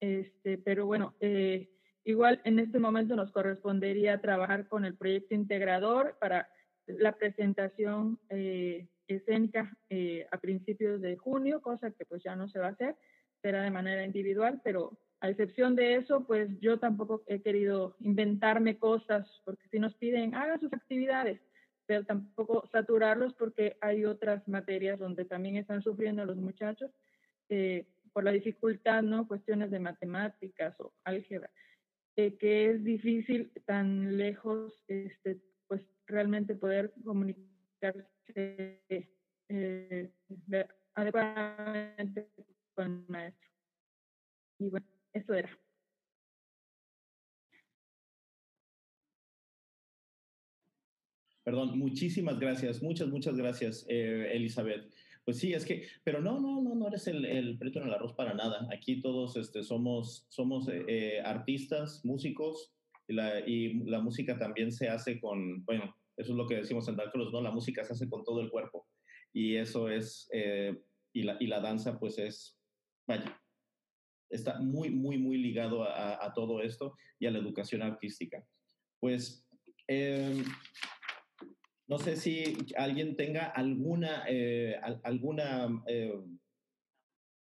Este, pero bueno, eh, igual en este momento nos correspondería trabajar con el proyecto integrador para la presentación eh, escénica eh, a principios de junio, cosa que pues ya no se va a hacer, será de manera individual, pero a excepción de eso, pues yo tampoco he querido inventarme cosas, porque si nos piden, hagan sus actividades, pero tampoco saturarlos porque hay otras materias donde también están sufriendo los muchachos. Eh, por la dificultad, ¿no? Cuestiones de matemáticas o álgebra, que es difícil tan lejos, este, pues realmente poder comunicarse eh, adecuadamente con el maestro. Y bueno, eso era. Perdón, muchísimas gracias, muchas, muchas gracias, eh, Elizabeth. Pues sí, es que, pero no, no, no, no eres el, el en el arroz para nada. Aquí todos este, somos, somos eh, eh, artistas, músicos, y la, y la, música también se hace con, bueno, eso es lo que decimos en Cruz, ¿no? La música se hace con todo el cuerpo. Y eso es, eh, y, la, y la danza pues es, vaya, está muy, muy, muy ligado a, a todo esto y a la educación artística. Pues eh, no sé si alguien tenga alguna, eh, alguna eh,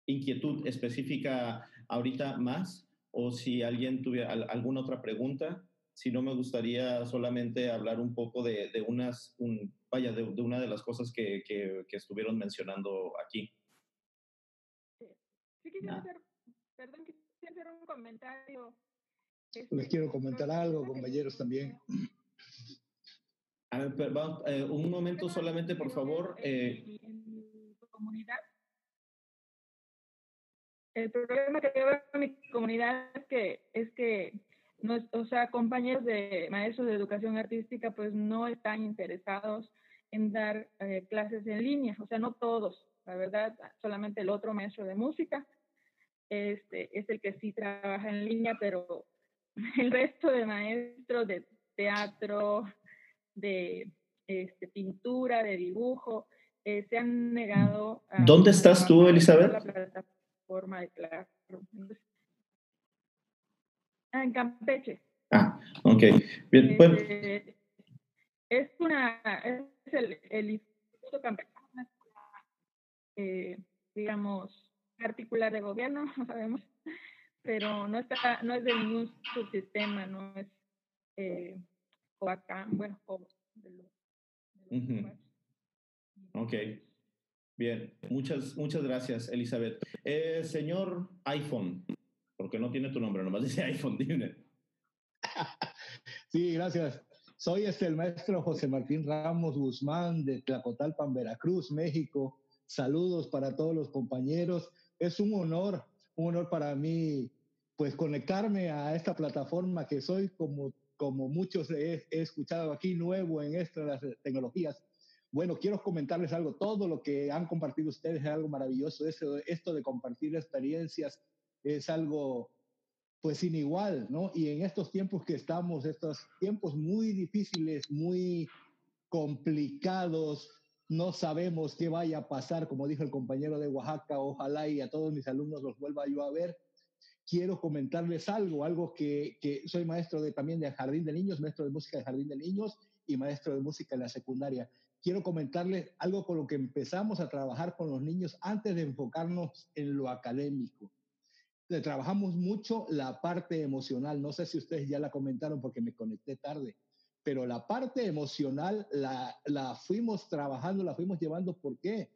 inquietud específica ahorita más o si alguien tuviera alguna otra pregunta. Si no, me gustaría solamente hablar un poco de, unas, un, vaya, de, una de las cosas que, que, estuvieron mencionando aquí. Sí, quisiera hacer, perdón, quisiera hacer un comentario. Les quiero comentar algo, compañeros, también. A ver, eh, un momento solamente, por favor. Eh. comunidad. El problema que veo en mi comunidad es que, es que no, o sea, compañeros de maestros de educación artística pues no están interesados en dar eh, clases en línea, o sea, no todos, la verdad, solamente el otro maestro de música este, es el que sí trabaja en línea, pero el resto de maestros de teatro, de este, pintura, de dibujo, eh, se han negado a... ¿Dónde estás tú, Elizabeth? La plataforma de Ah, en Campeche. Ah, ok. Bien, bueno. Este, es una, es el, el Instituto Campeche, eh, digamos, particular de gobierno, no sabemos, pero no está, no es de ningún subsistema, no es acá, bueno, Ok, bien, muchas, muchas gracias, Elizabeth. Eh, señor iPhone, porque no tiene tu nombre, nomás dice iPhone, dime. sí, gracias. Soy este, el maestro José Martín Ramos Guzmán de Tlacotalpan, Veracruz, México. Saludos para todos los compañeros. Es un honor, un honor para mí, pues conectarme a esta plataforma que soy como como muchos he, escuchado aquí, nuevo en esto de las tecnologías, Bueno, quiero comentarles algo. Todo lo que han compartido ustedes es algo maravilloso. Esto, esto de compartir experiencias es algo, pues, sin igual, ¿no? Y en estos tiempos que estamos, estos tiempos muy difíciles, muy complicados, no sabemos qué vaya a pasar, como dijo el compañero de Oaxaca, ojalá y a todos mis alumnos los vuelva yo a ver. Quiero comentarles algo, algo que, que soy maestro de, también de Jardín de Niños, maestro de música de Jardín de Niños y maestro de música en la secundaria. Quiero comentarles algo con lo que empezamos a trabajar con los niños antes de enfocarnos en lo académico. Le trabajamos mucho la parte emocional. No sé si ustedes ya la comentaron porque me conecté tarde pero la parte emocional la, la fuimos trabajando, la fuimos llevando. ¿Por qué?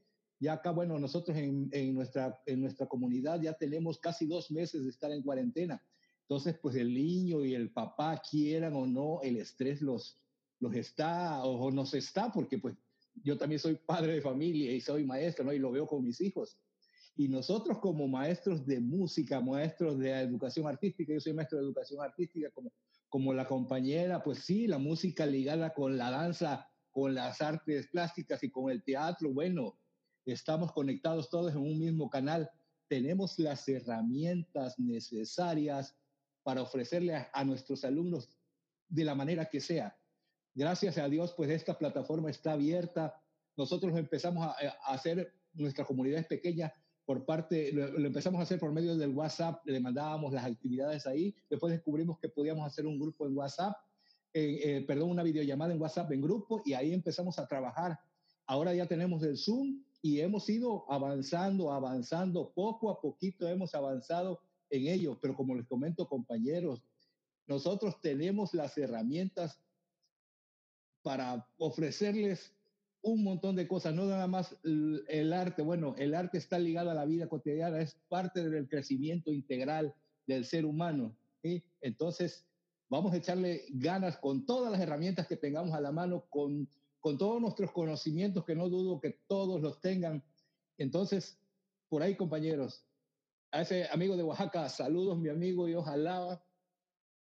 Ya acá, bueno, nosotros en, en, nuestra, en nuestra comunidad ya tenemos casi dos meses de estar en cuarentena. Entonces, pues el niño y el papá, quieran o no, el estrés los, los está o, o nos está, porque pues yo también soy padre de familia y soy maestro, ¿no? Y lo veo con mis hijos. Y nosotros como maestros de música, maestros de educación artística, yo soy maestro de educación artística, como como la compañera, pues sí, la música ligada con la danza, con las artes plásticas y con el teatro, bueno, estamos conectados todos en un mismo canal. Tenemos las herramientas necesarias para ofrecerle a, a nuestros alumnos de la manera que sea. Gracias a Dios, pues esta plataforma está abierta. Nosotros empezamos a, a hacer, nuestra comunidad es pequeña, por parte, lo, lo, empezamos a hacer por medio del WhatsApp, le mandábamos las actividades ahí, después descubrimos que podíamos hacer un grupo en WhatsApp, eh, eh, perdón, una videollamada en WhatsApp en grupo y ahí empezamos a trabajar. Ahora ya tenemos el Zoom y hemos ido avanzando, avanzando, poco a poquito hemos avanzado en ello, pero como les comento compañeros, nosotros tenemos las herramientas para ofrecerles un montón de cosas, no nada más el arte, bueno, el arte está ligado a la vida cotidiana, es parte del crecimiento integral del ser humano. ¿sí? Entonces, vamos a echarle ganas con todas las herramientas que tengamos a la mano, con, con todos nuestros conocimientos, que no dudo que todos los tengan. Entonces, por ahí, compañeros, a ese amigo de Oaxaca, saludos, mi amigo, y ojalá,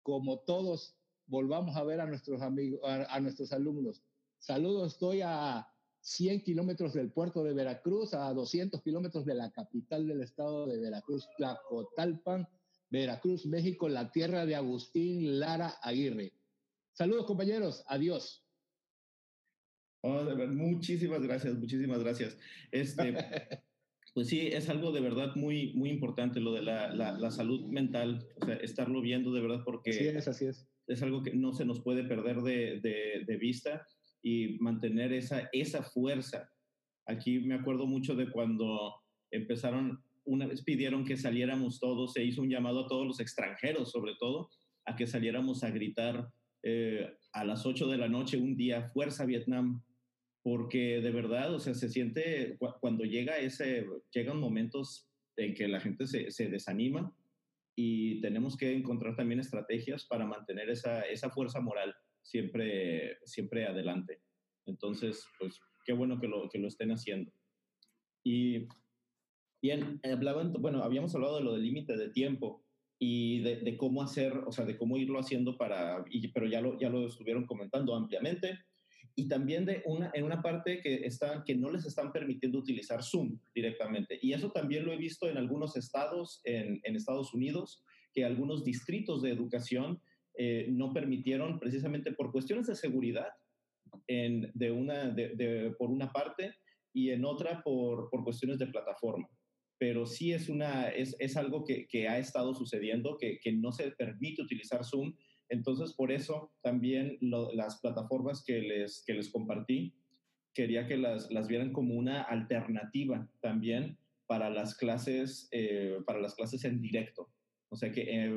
como todos, volvamos a ver a nuestros amigos, a, nuestros alumnos. Saludos, estoy a 100 kilómetros del puerto de Veracruz, a 200 kilómetros de la capital del estado de Veracruz, Tlacotalpan, Veracruz, México, la tierra de Agustín Lara Aguirre. Saludos, compañeros. Adiós. Oh, muchísimas gracias, muchísimas gracias. Este, pues sí, es algo de verdad muy, muy importante lo de la, la, la salud mental, o sea, estarlo viendo de verdad porque así es, así es. es algo que no se nos puede perder de, de, de vista y mantener esa, esa fuerza. Aquí me acuerdo mucho de cuando empezaron, una vez pidieron que saliéramos todos, se hizo un llamado a todos los extranjeros sobre todo, a que saliéramos a gritar eh, a las 8 de la noche un día, fuerza Vietnam, porque de verdad, o sea, se siente cuando llega ese, llegan momentos en que la gente se, se desanima y tenemos que encontrar también estrategias para mantener esa, esa fuerza moral siempre, siempre adelante. Entonces, pues qué bueno que lo, que lo estén haciendo. Y bien, hablaban, bueno, habíamos hablado de lo del límite de tiempo y de, de, cómo hacer, o sea, de cómo irlo haciendo para, y, pero ya lo, ya lo estuvieron comentando ampliamente. Y también de una, en una parte que, está, que no les están permitiendo utilizar Zoom directamente. Y eso también lo he visto en algunos estados en, en Estados Unidos, que algunos distritos de educación eh, no permitieron precisamente por cuestiones de seguridad en, de una, de, de, por una parte y en otra por, por cuestiones de plataforma. Pero sí es, una, es, es algo que, que, ha estado sucediendo, que, que, no se permite utilizar Zoom. Entonces, por eso también las plataformas que les, que les compartí, quería que las, las vieran como una alternativa también para las clases, eh, para las clases en directo. O sea que, eh,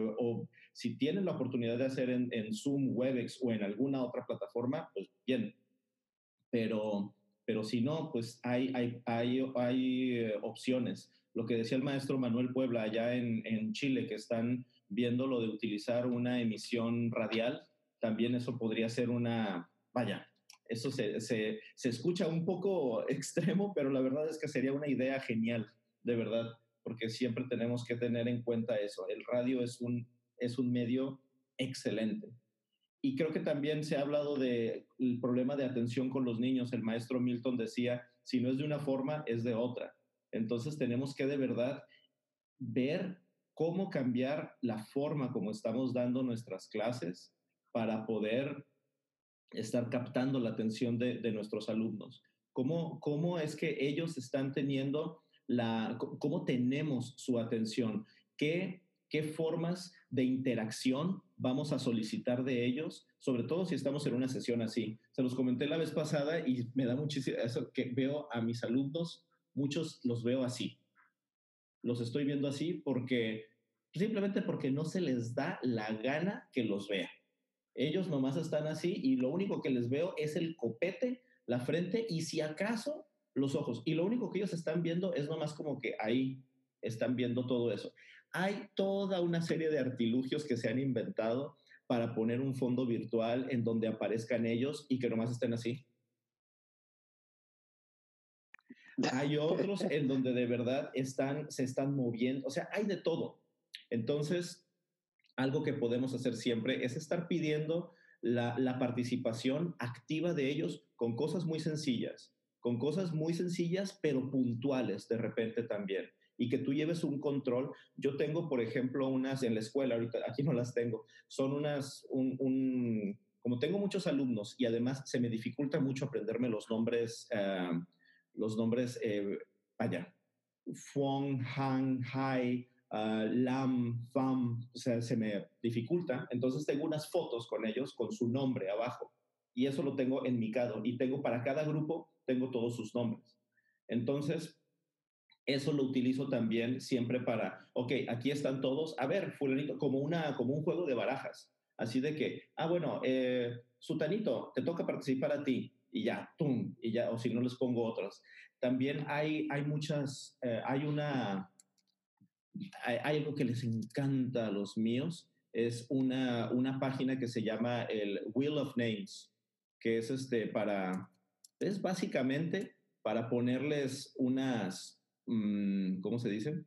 si tienen la oportunidad de hacer en, en, Zoom, Webex o en alguna otra plataforma, pues bien. Pero, pero si no, pues hay, hay, hay, hay eh, opciones. Lo que decía el maestro Manuel Puebla allá en, en Chile, que están viendo lo de utilizar una emisión radial, también eso podría ser una, vaya, eso se, se, se escucha un poco extremo, pero la verdad es que sería una idea genial, de verdad porque siempre tenemos que tener en cuenta eso. El radio es un, es un medio excelente. y creo que también se ha hablado del problema de atención con los niños. El maestro Milton decía, si no es de una forma, es de otra. Entonces tenemos que de verdad ver cómo cambiar la forma como estamos dando nuestras clases para poder estar captando la atención de, de nuestros alumnos. ¿Cómo, ¿Cómo es que ellos están teniendo la, cómo tenemos su atención? ¿Qué qué formas de interacción vamos a solicitar de ellos, sobre todo si estamos en una sesión así. Se los comenté la vez pasada y me da muchísimo eso que veo a mis alumnos, muchos los veo así. Los estoy viendo así porque simplemente porque no se les da la gana que los vea. Ellos nomás están así y lo único que les veo es el copete, la frente y si acaso los ojos. Y lo único que ellos están viendo es nomás como que ahí están viendo todo eso hay toda una serie de artilugios que se han inventado para poner un fondo virtual en donde aparezcan ellos y que nomás estén así. Hay otros en donde de verdad están, se están moviendo, o sea, hay de todo. Entonces, algo que podemos hacer siempre es estar pidiendo la, la participación activa de ellos con cosas muy sencillas, con cosas muy sencillas, pero puntuales de repente también y que tú lleves un control. Yo tengo, por ejemplo, unas en la escuela, ahorita aquí no las tengo, son unas, un, como tengo muchos alumnos y además se me dificulta mucho aprenderme los nombres, eh, los nombres, eh, vaya, Fuang, Han, Hai, uh, Lam, Fam, o sea, se me dificulta. Entonces tengo unas fotos con ellos con su nombre abajo. Y eso lo tengo en mi cado. Y tengo para cada grupo, tengo todos sus nombres. Entonces, eso lo utilizo también siempre para, ok, aquí están todos, a ver, fulanito, como, una, como un juego de barajas, así de que, ah, bueno, eh, Sutanito, te toca participar a ti, y ya, tum, y ya, o si no les pongo otros. También hay, hay muchas, eh, hay una, hay, algo que les encanta a los míos, es una, una página que se llama el Wheel of Names, que es este para, es básicamente para ponerles unas, Mm, ¿cómo se dice?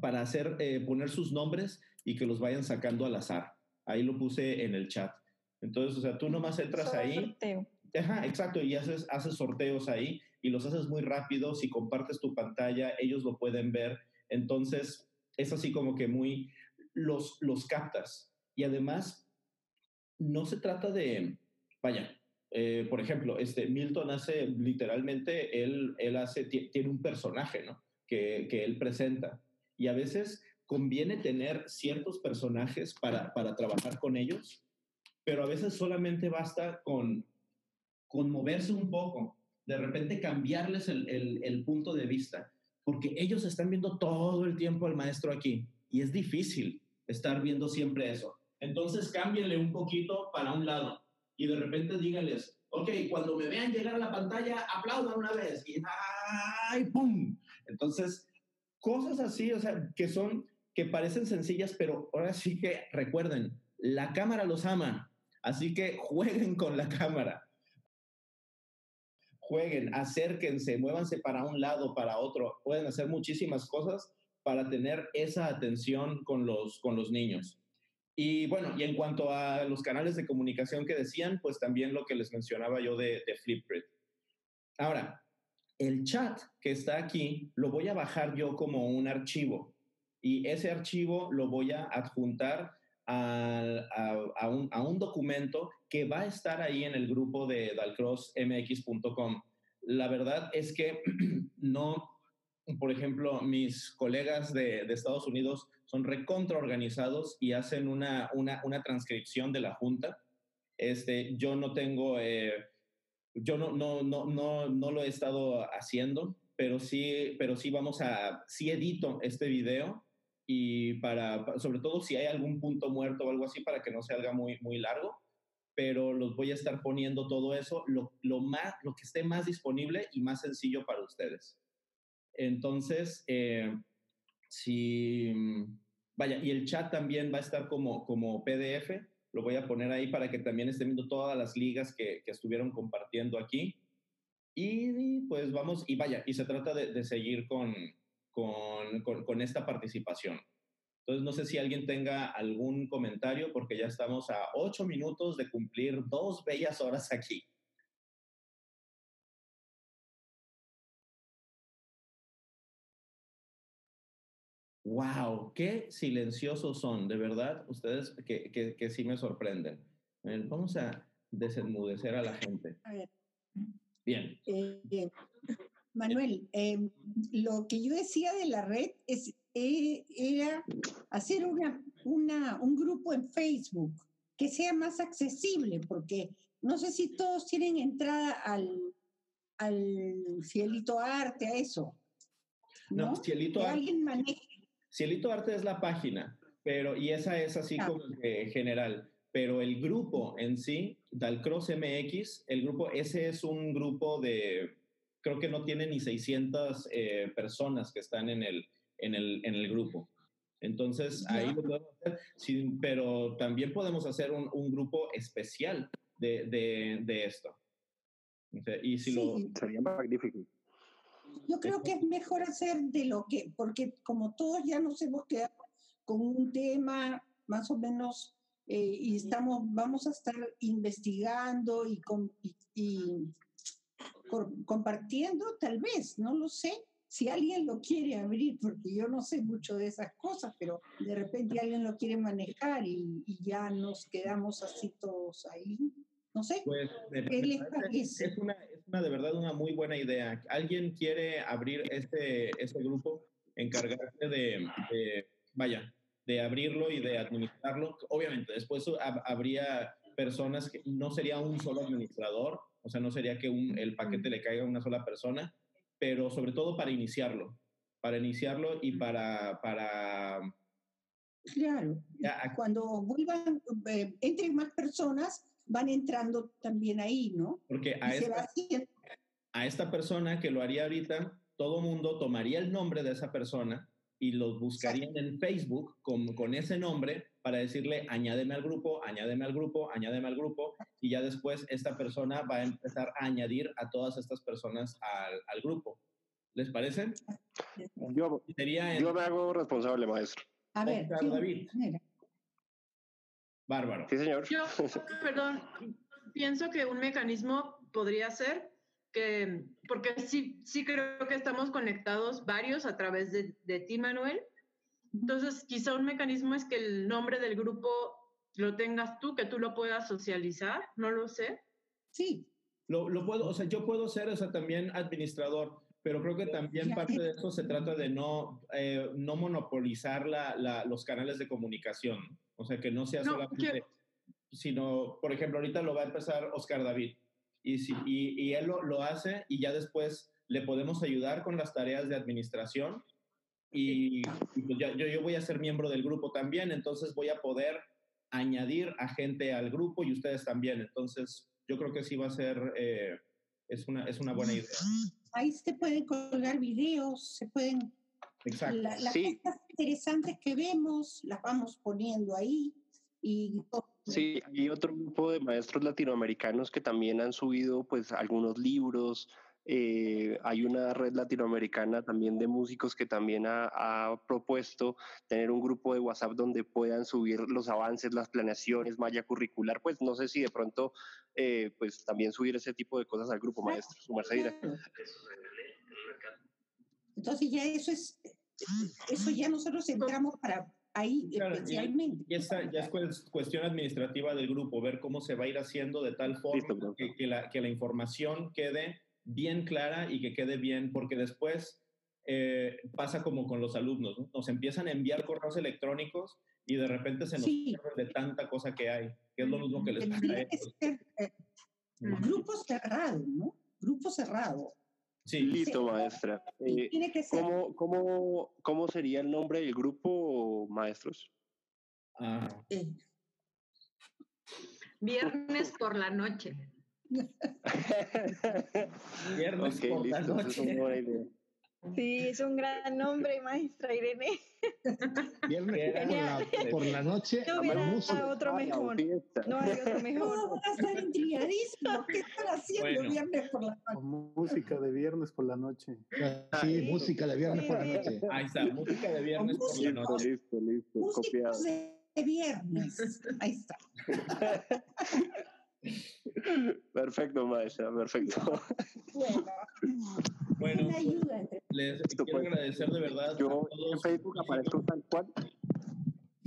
Para hacer, eh, poner sus nombres y que los vayan sacando al azar. Ahí lo puse en el chat. Entonces, o sea, tú nomás entras ahí. Sorteo. Ajá, exacto, y haces, haces sorteos ahí y los haces muy rápido. Si compartes tu pantalla, ellos lo pueden ver. Entonces, es así como que muy, los, los captas. Y además, no se trata de, vaya, eh, por ejemplo, este Milton hace literalmente, él, él hace, tiene un personaje, ¿no? Que, que, él presenta. Y a veces conviene tener ciertos personajes para, para trabajar con ellos, pero a veces solamente basta con, con moverse un poco, de repente cambiarles el, el, el punto de vista, porque ellos están viendo todo el tiempo al maestro aquí y es difícil estar viendo siempre eso. Entonces cámbienle un poquito para un lado y de repente díganles, ok, cuando me vean llegar a la pantalla, aplaudan una vez y ¡ay, pum! Entonces, cosas así, o sea, que son, que parecen sencillas, pero ahora sí que recuerden, la cámara los ama, así que jueguen con la cámara. Jueguen, acérquense, muévanse para un lado, para otro. Pueden hacer muchísimas cosas para tener esa atención con los, con los niños. Y bueno, y en cuanto a los canales de comunicación que decían, pues también lo que les mencionaba yo de, de Flipgrid. Ahora, el chat que está aquí lo voy a bajar yo como un archivo y ese archivo lo voy a adjuntar a, a, un, a, un, documento que va a estar ahí en el grupo de dalcrossmx.com. La verdad es que no, por ejemplo, mis colegas de, de Estados Unidos son recontra organizados y hacen una, una, una transcripción de la junta. Este, yo no tengo, eh, yo no, no, no, no, no lo he estado haciendo, pero sí, pero sí vamos a, sí edito este video y para, sobre todo si hay algún punto muerto o algo así para que no se haga muy, muy largo, pero los voy a estar poniendo todo eso, lo, lo, más, lo que esté más disponible y más sencillo para ustedes. Entonces, eh, si, vaya, y el chat también va a estar como, como PDF, lo voy a poner ahí para que también estén viendo todas las ligas que, estuvieron compartiendo aquí. Y, pues vamos, y vaya, y se trata de seguir con, con, con, con, esta participación. Entonces, no sé si alguien tenga algún comentario porque ya estamos a ocho minutos de cumplir dos bellas horas aquí. ¡Wow! ¡Qué silenciosos son! De verdad, ustedes que, que, que sí me sorprenden. Vamos a desenmudecer a la gente. A ver. Bien. Eh, Manuel, eh, lo que yo decía de la red es, eh, era hacer una, una, un grupo en Facebook que sea más accesible, porque no sé si todos tienen entrada al, al Cielito Arte, a eso. No, Cielito que Arte. alguien maneje. Cielito Arte es la página, pero y esa es así como que general. Pero el grupo en sí, Dalcross MX, el grupo, ese es un grupo de, creo que no tiene ni 600 eh, personas que están en el, en el, en el grupo. Entonces, ahí lo podemos hacer, sí, pero también podemos hacer un, un grupo especial de, de, de esto. Y si lo... Sería magnífico. Yo creo que es mejor hacer de lo que, porque como todos ya nos hemos quedado con un tema más o menos eh, y estamos, vamos a estar investigando y, com- y- y compartiendo, tal vez, no lo sé. Si alguien lo quiere abrir, porque yo no sé mucho de esas cosas, pero de repente alguien lo quiere manejar y, y ya nos quedamos así todos ahí. No sé. Pues, ¿Qué les parece-? Es una, es una de verdad una muy buena idea. ¿Alguien quiere abrir este, este grupo? Encargarse de, de- vaya, de abrirlo y de administrarlo. Obviamente, después hab- habría personas que no sería un solo administrador, o sea, no sería que un- el paquete le caiga a una sola persona, pero sobre todo para iniciarlo, para iniciarlo y para, para Claro. Cuando vuelvan, eh, entren más personas, van entrando también ahí, ¿no? Porque a esta, a esta persona que lo haría ahorita, todo mundo tomaría el nombre de esa persona y los buscarían en Facebook con, con ese nombre para decirle, añádeme al grupo, añádeme al grupo, añádeme al grupo, y ya después esta persona va a empezar a añadir a todas estas personas al, al grupo. ¿Les parece? Yo, Sería en- yo me hago responsable, maestro. A ver, Oscar ¿qué- David. mira, Bárbaro. Sí, señor. Yo, perdón, pienso que un mecanismo podría ser que, porque sí, sí creo que estamos conectados varios a través de, de ti, Manuel. Entonces, quizá un mecanismo es que el nombre del grupo lo tengas tú, que tú lo puedas socializar, no lo sé. Sí. Lo, lo puedo, o sea, yo puedo ser, o sea, también administrador, pero creo que también parte de eso se trata de no, eh, no monopolizar la, la- los canales de comunicación. O sea, que no sea No, solamente, sino, por ejemplo, ahorita lo va a empezar Oscar David. Y, si, y, y él lo, lo hace y ya después le podemos ayudar con las tareas de administración. Y, y pues ya- yo, yo voy a ser miembro del grupo también, entonces voy a poder añadir a gente al grupo y ustedes también. Entonces, yo creo que sí va a ser, eh, es, una, es una buena idea. Ahí se pueden colgar videos, se pueden... Exacto. la- las Sí. cosas interesantes que vemos, las vamos poniendo ahí y Sí, hay otro grupo de maestros latinoamericanos que también han subido pues algunos libros. eh, hay una red latinoamericana también de músicos que también ha, propuesto tener un grupo de WhatsApp donde puedan subir los avances, las planeaciones, malla curricular. Pues no sé si de pronto eh, pues también subir ese tipo de cosas al grupo maestro. Su merced. Entonces ya eso es, eso ya nosotros entramos para ahí Claro, y- especialmente. Y esa ya es cues- cuestión administrativa del grupo, ver cómo se va a ir haciendo de tal forma que, que la, que la información quede bien clara y que quede bien, porque después eh, pasa como con los alumnos, ¿no? nos empiezan a enviar correos electrónicos y de repente se nos Sí. de tanta cosa que hay, que es lo mismo que les pasa a Tendría que ellos. ser eh, grupo cerrado, ¿no? Grupo cerrado. Sí. Listo, maestra. Eh, tiene que ser. ¿cómo, cómo, ¿Cómo sería el nombre del grupo, maestros? Eh, Viernes por la noche. Viernes Ok, por la listo, esa es una noche. buena idea. Sí, es un gran nombre, maestra Irene. Viernes por la, por la noche. No hubiera otro mejor. No hay otro mejor. Todos van a estar intrigadísimos. ¿Qué están haciendo Bueno. viernes por la noche? Música de viernes por la noche. Sí, música de viernes por la noche. Ahí está, música de viernes por la noche. Listo, listo, copiado. Músicos de, de viernes. Ahí está. Perfecto, maestra, perfecto. Bueno, Una ayuda. les quiero agradecer de verdad. Yo a todos. en Facebook aparezco tal cual.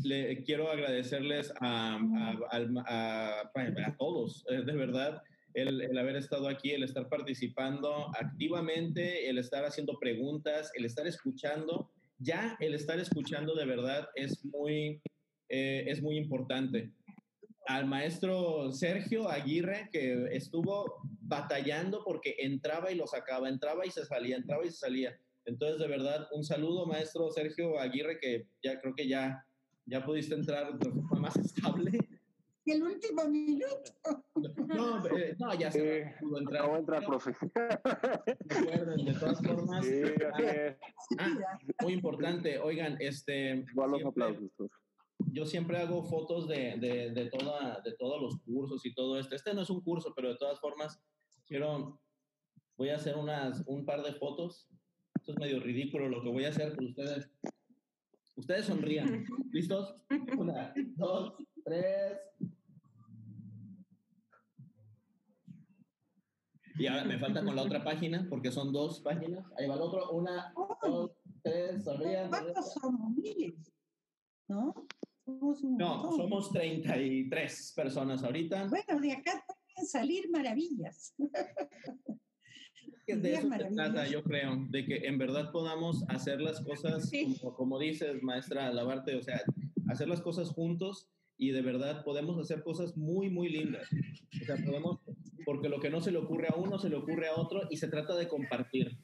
Le quiero agradecerles a, a- a- a todos, eh, de verdad, el, el haber estado aquí, el estar participando activamente, el estar haciendo preguntas, el estar escuchando. Ya el estar escuchando de verdad es muy, eh, es muy importante. Al maestro Sergio Aguirre, que estuvo batallando porque entraba y lo sacaba, entraba y se salía, entraba y se salía. Entonces, de verdad, un saludo, maestro Sergio Aguirre, que ya creo que ya, ya pudiste entrar de forma más estable. El último minuto. No, eh, no ya se pudo entrar. No entra, profe. Recuerden, de todas formas. Sí. Ah, muy importante. Oigan, este. Igual los siempre- aplausos. profe. Yo siempre hago fotos de, de, de, toda, de todos los cursos y todo esto. Este no es un curso, pero de todas formas, quiero, voy a hacer unas, un par de fotos. Esto es medio ridículo lo que voy a hacer por ustedes. Ustedes sonrían. ¿Listos? Una, dos, tres. Y ahora me falta con la otra página, porque son dos páginas. Ahí va el otro. Una, dos, tres, sonrían. ¿Cuántos? Miles. ¿No? Somos un No, montón. somos 33 personas ahorita. Bueno, de acá pueden salir maravillas. De eso se trata, yo creo, de que en verdad podamos hacer las cosas, como, como dices, maestra Lavarte, o sea, hacer las cosas juntos y de verdad podemos hacer cosas muy, muy lindas. O sea, podemos, porque lo que no se le ocurre a uno, se le ocurre a otro y se trata de compartir.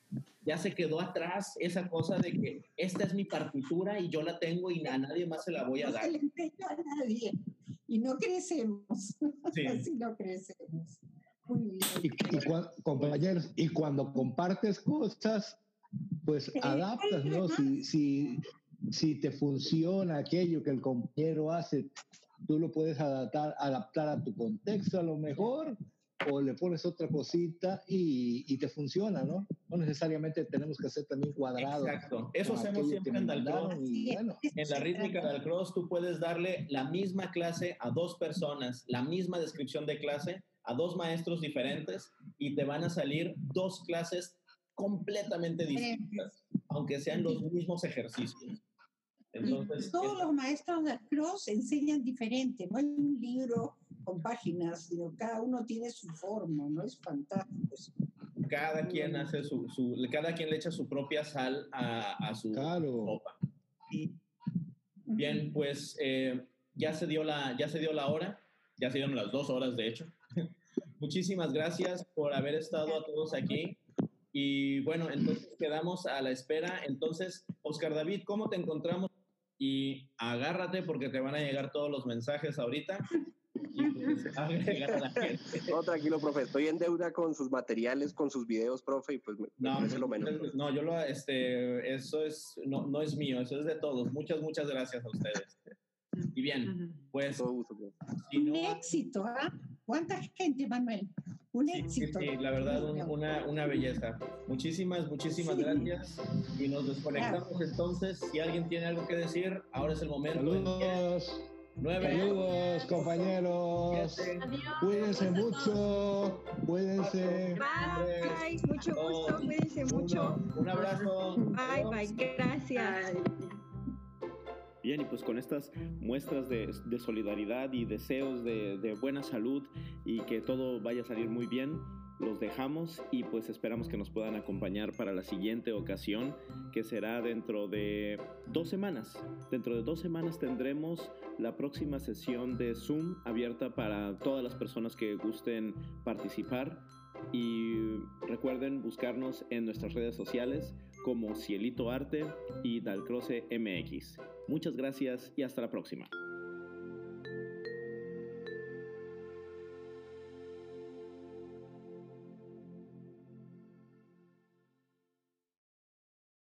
Ya se quedó atrás esa cosa de que esta es mi partitura y yo la tengo y a nadie más se la voy a No dar. se le enseña a nadie. Y no crecemos. Sí. Así no crecemos. Muy bien. Y, y cua- compañeros, y cuando compartes cosas, pues adaptas, ¿no? Si, si, si te funciona aquello que el compañero hace, tú lo puedes adaptar, adaptar a tu contexto a lo mejor, o le pones otra cosita y, y te funciona, ¿no? No necesariamente tenemos que hacer también cuadrado. Exacto. Eso hacemos siempre en Dalcross. bueno. En la rítmica del cross tú puedes darle la misma clase a dos personas, la misma descripción de clase a dos maestros diferentes y te van a salir dos clases completamente distintas, aunque sean los mismos ejercicios. Entonces, Todos los maestros de cross enseñan diferente. No hay un libro con páginas, sino cada uno tiene su forma, ¿no? Es fantástico. eso. cada quien hace su, su- cada quien le echa su propia sal a, a su sopa. Bien, pues eh, ya se dio la, ya se dio la hora, ya se dieron las dos horas de hecho. Muchísimas gracias por haber estado a todos aquí. Y bueno, entonces quedamos a la espera. Entonces, Oscar David, ¿cómo te encontramos? Y agárrate porque te van a llegar todos los mensajes ahorita. No, tranquilo, profe. Estoy en deuda con sus materiales, con sus videos, profe, y pues me, me No, parece lo menos. no, yo lo, este, eso es, no, no es mío, eso es de todos. Muchas, muchas gracias a ustedes. Y bien, pues, si Un no, éxito, ¿ah? ¿Cuánta gente, Manuel? Un sí, sí, éxito. sí, la verdad, un- una, una belleza. Muchísimas, muchísimas gracias. Y nos desconectamos entonces. Si alguien tiene algo que decir, ahora es el momento. Saludos. Nueve. Saludos, compañeros. Cuídense mucho. Cuídense. Bye, mucho gusto, cuídense mucho. Un abrazo. Bye, bye, gracias. Bien, y pues con estas muestras de, de solidaridad y deseos de, de buena salud y que todo vaya a salir muy bien, los dejamos y pues esperamos que nos puedan acompañar para la siguiente ocasión, que será dentro de dos semanas. Dentro de dos semanas tendremos la próxima sesión de Zoom abierta para todas las personas que gusten participar. Y recuerden buscarnos en nuestras redes sociales como Cielito Arte y Dalcroce MX. Muchas gracias y hasta la próxima.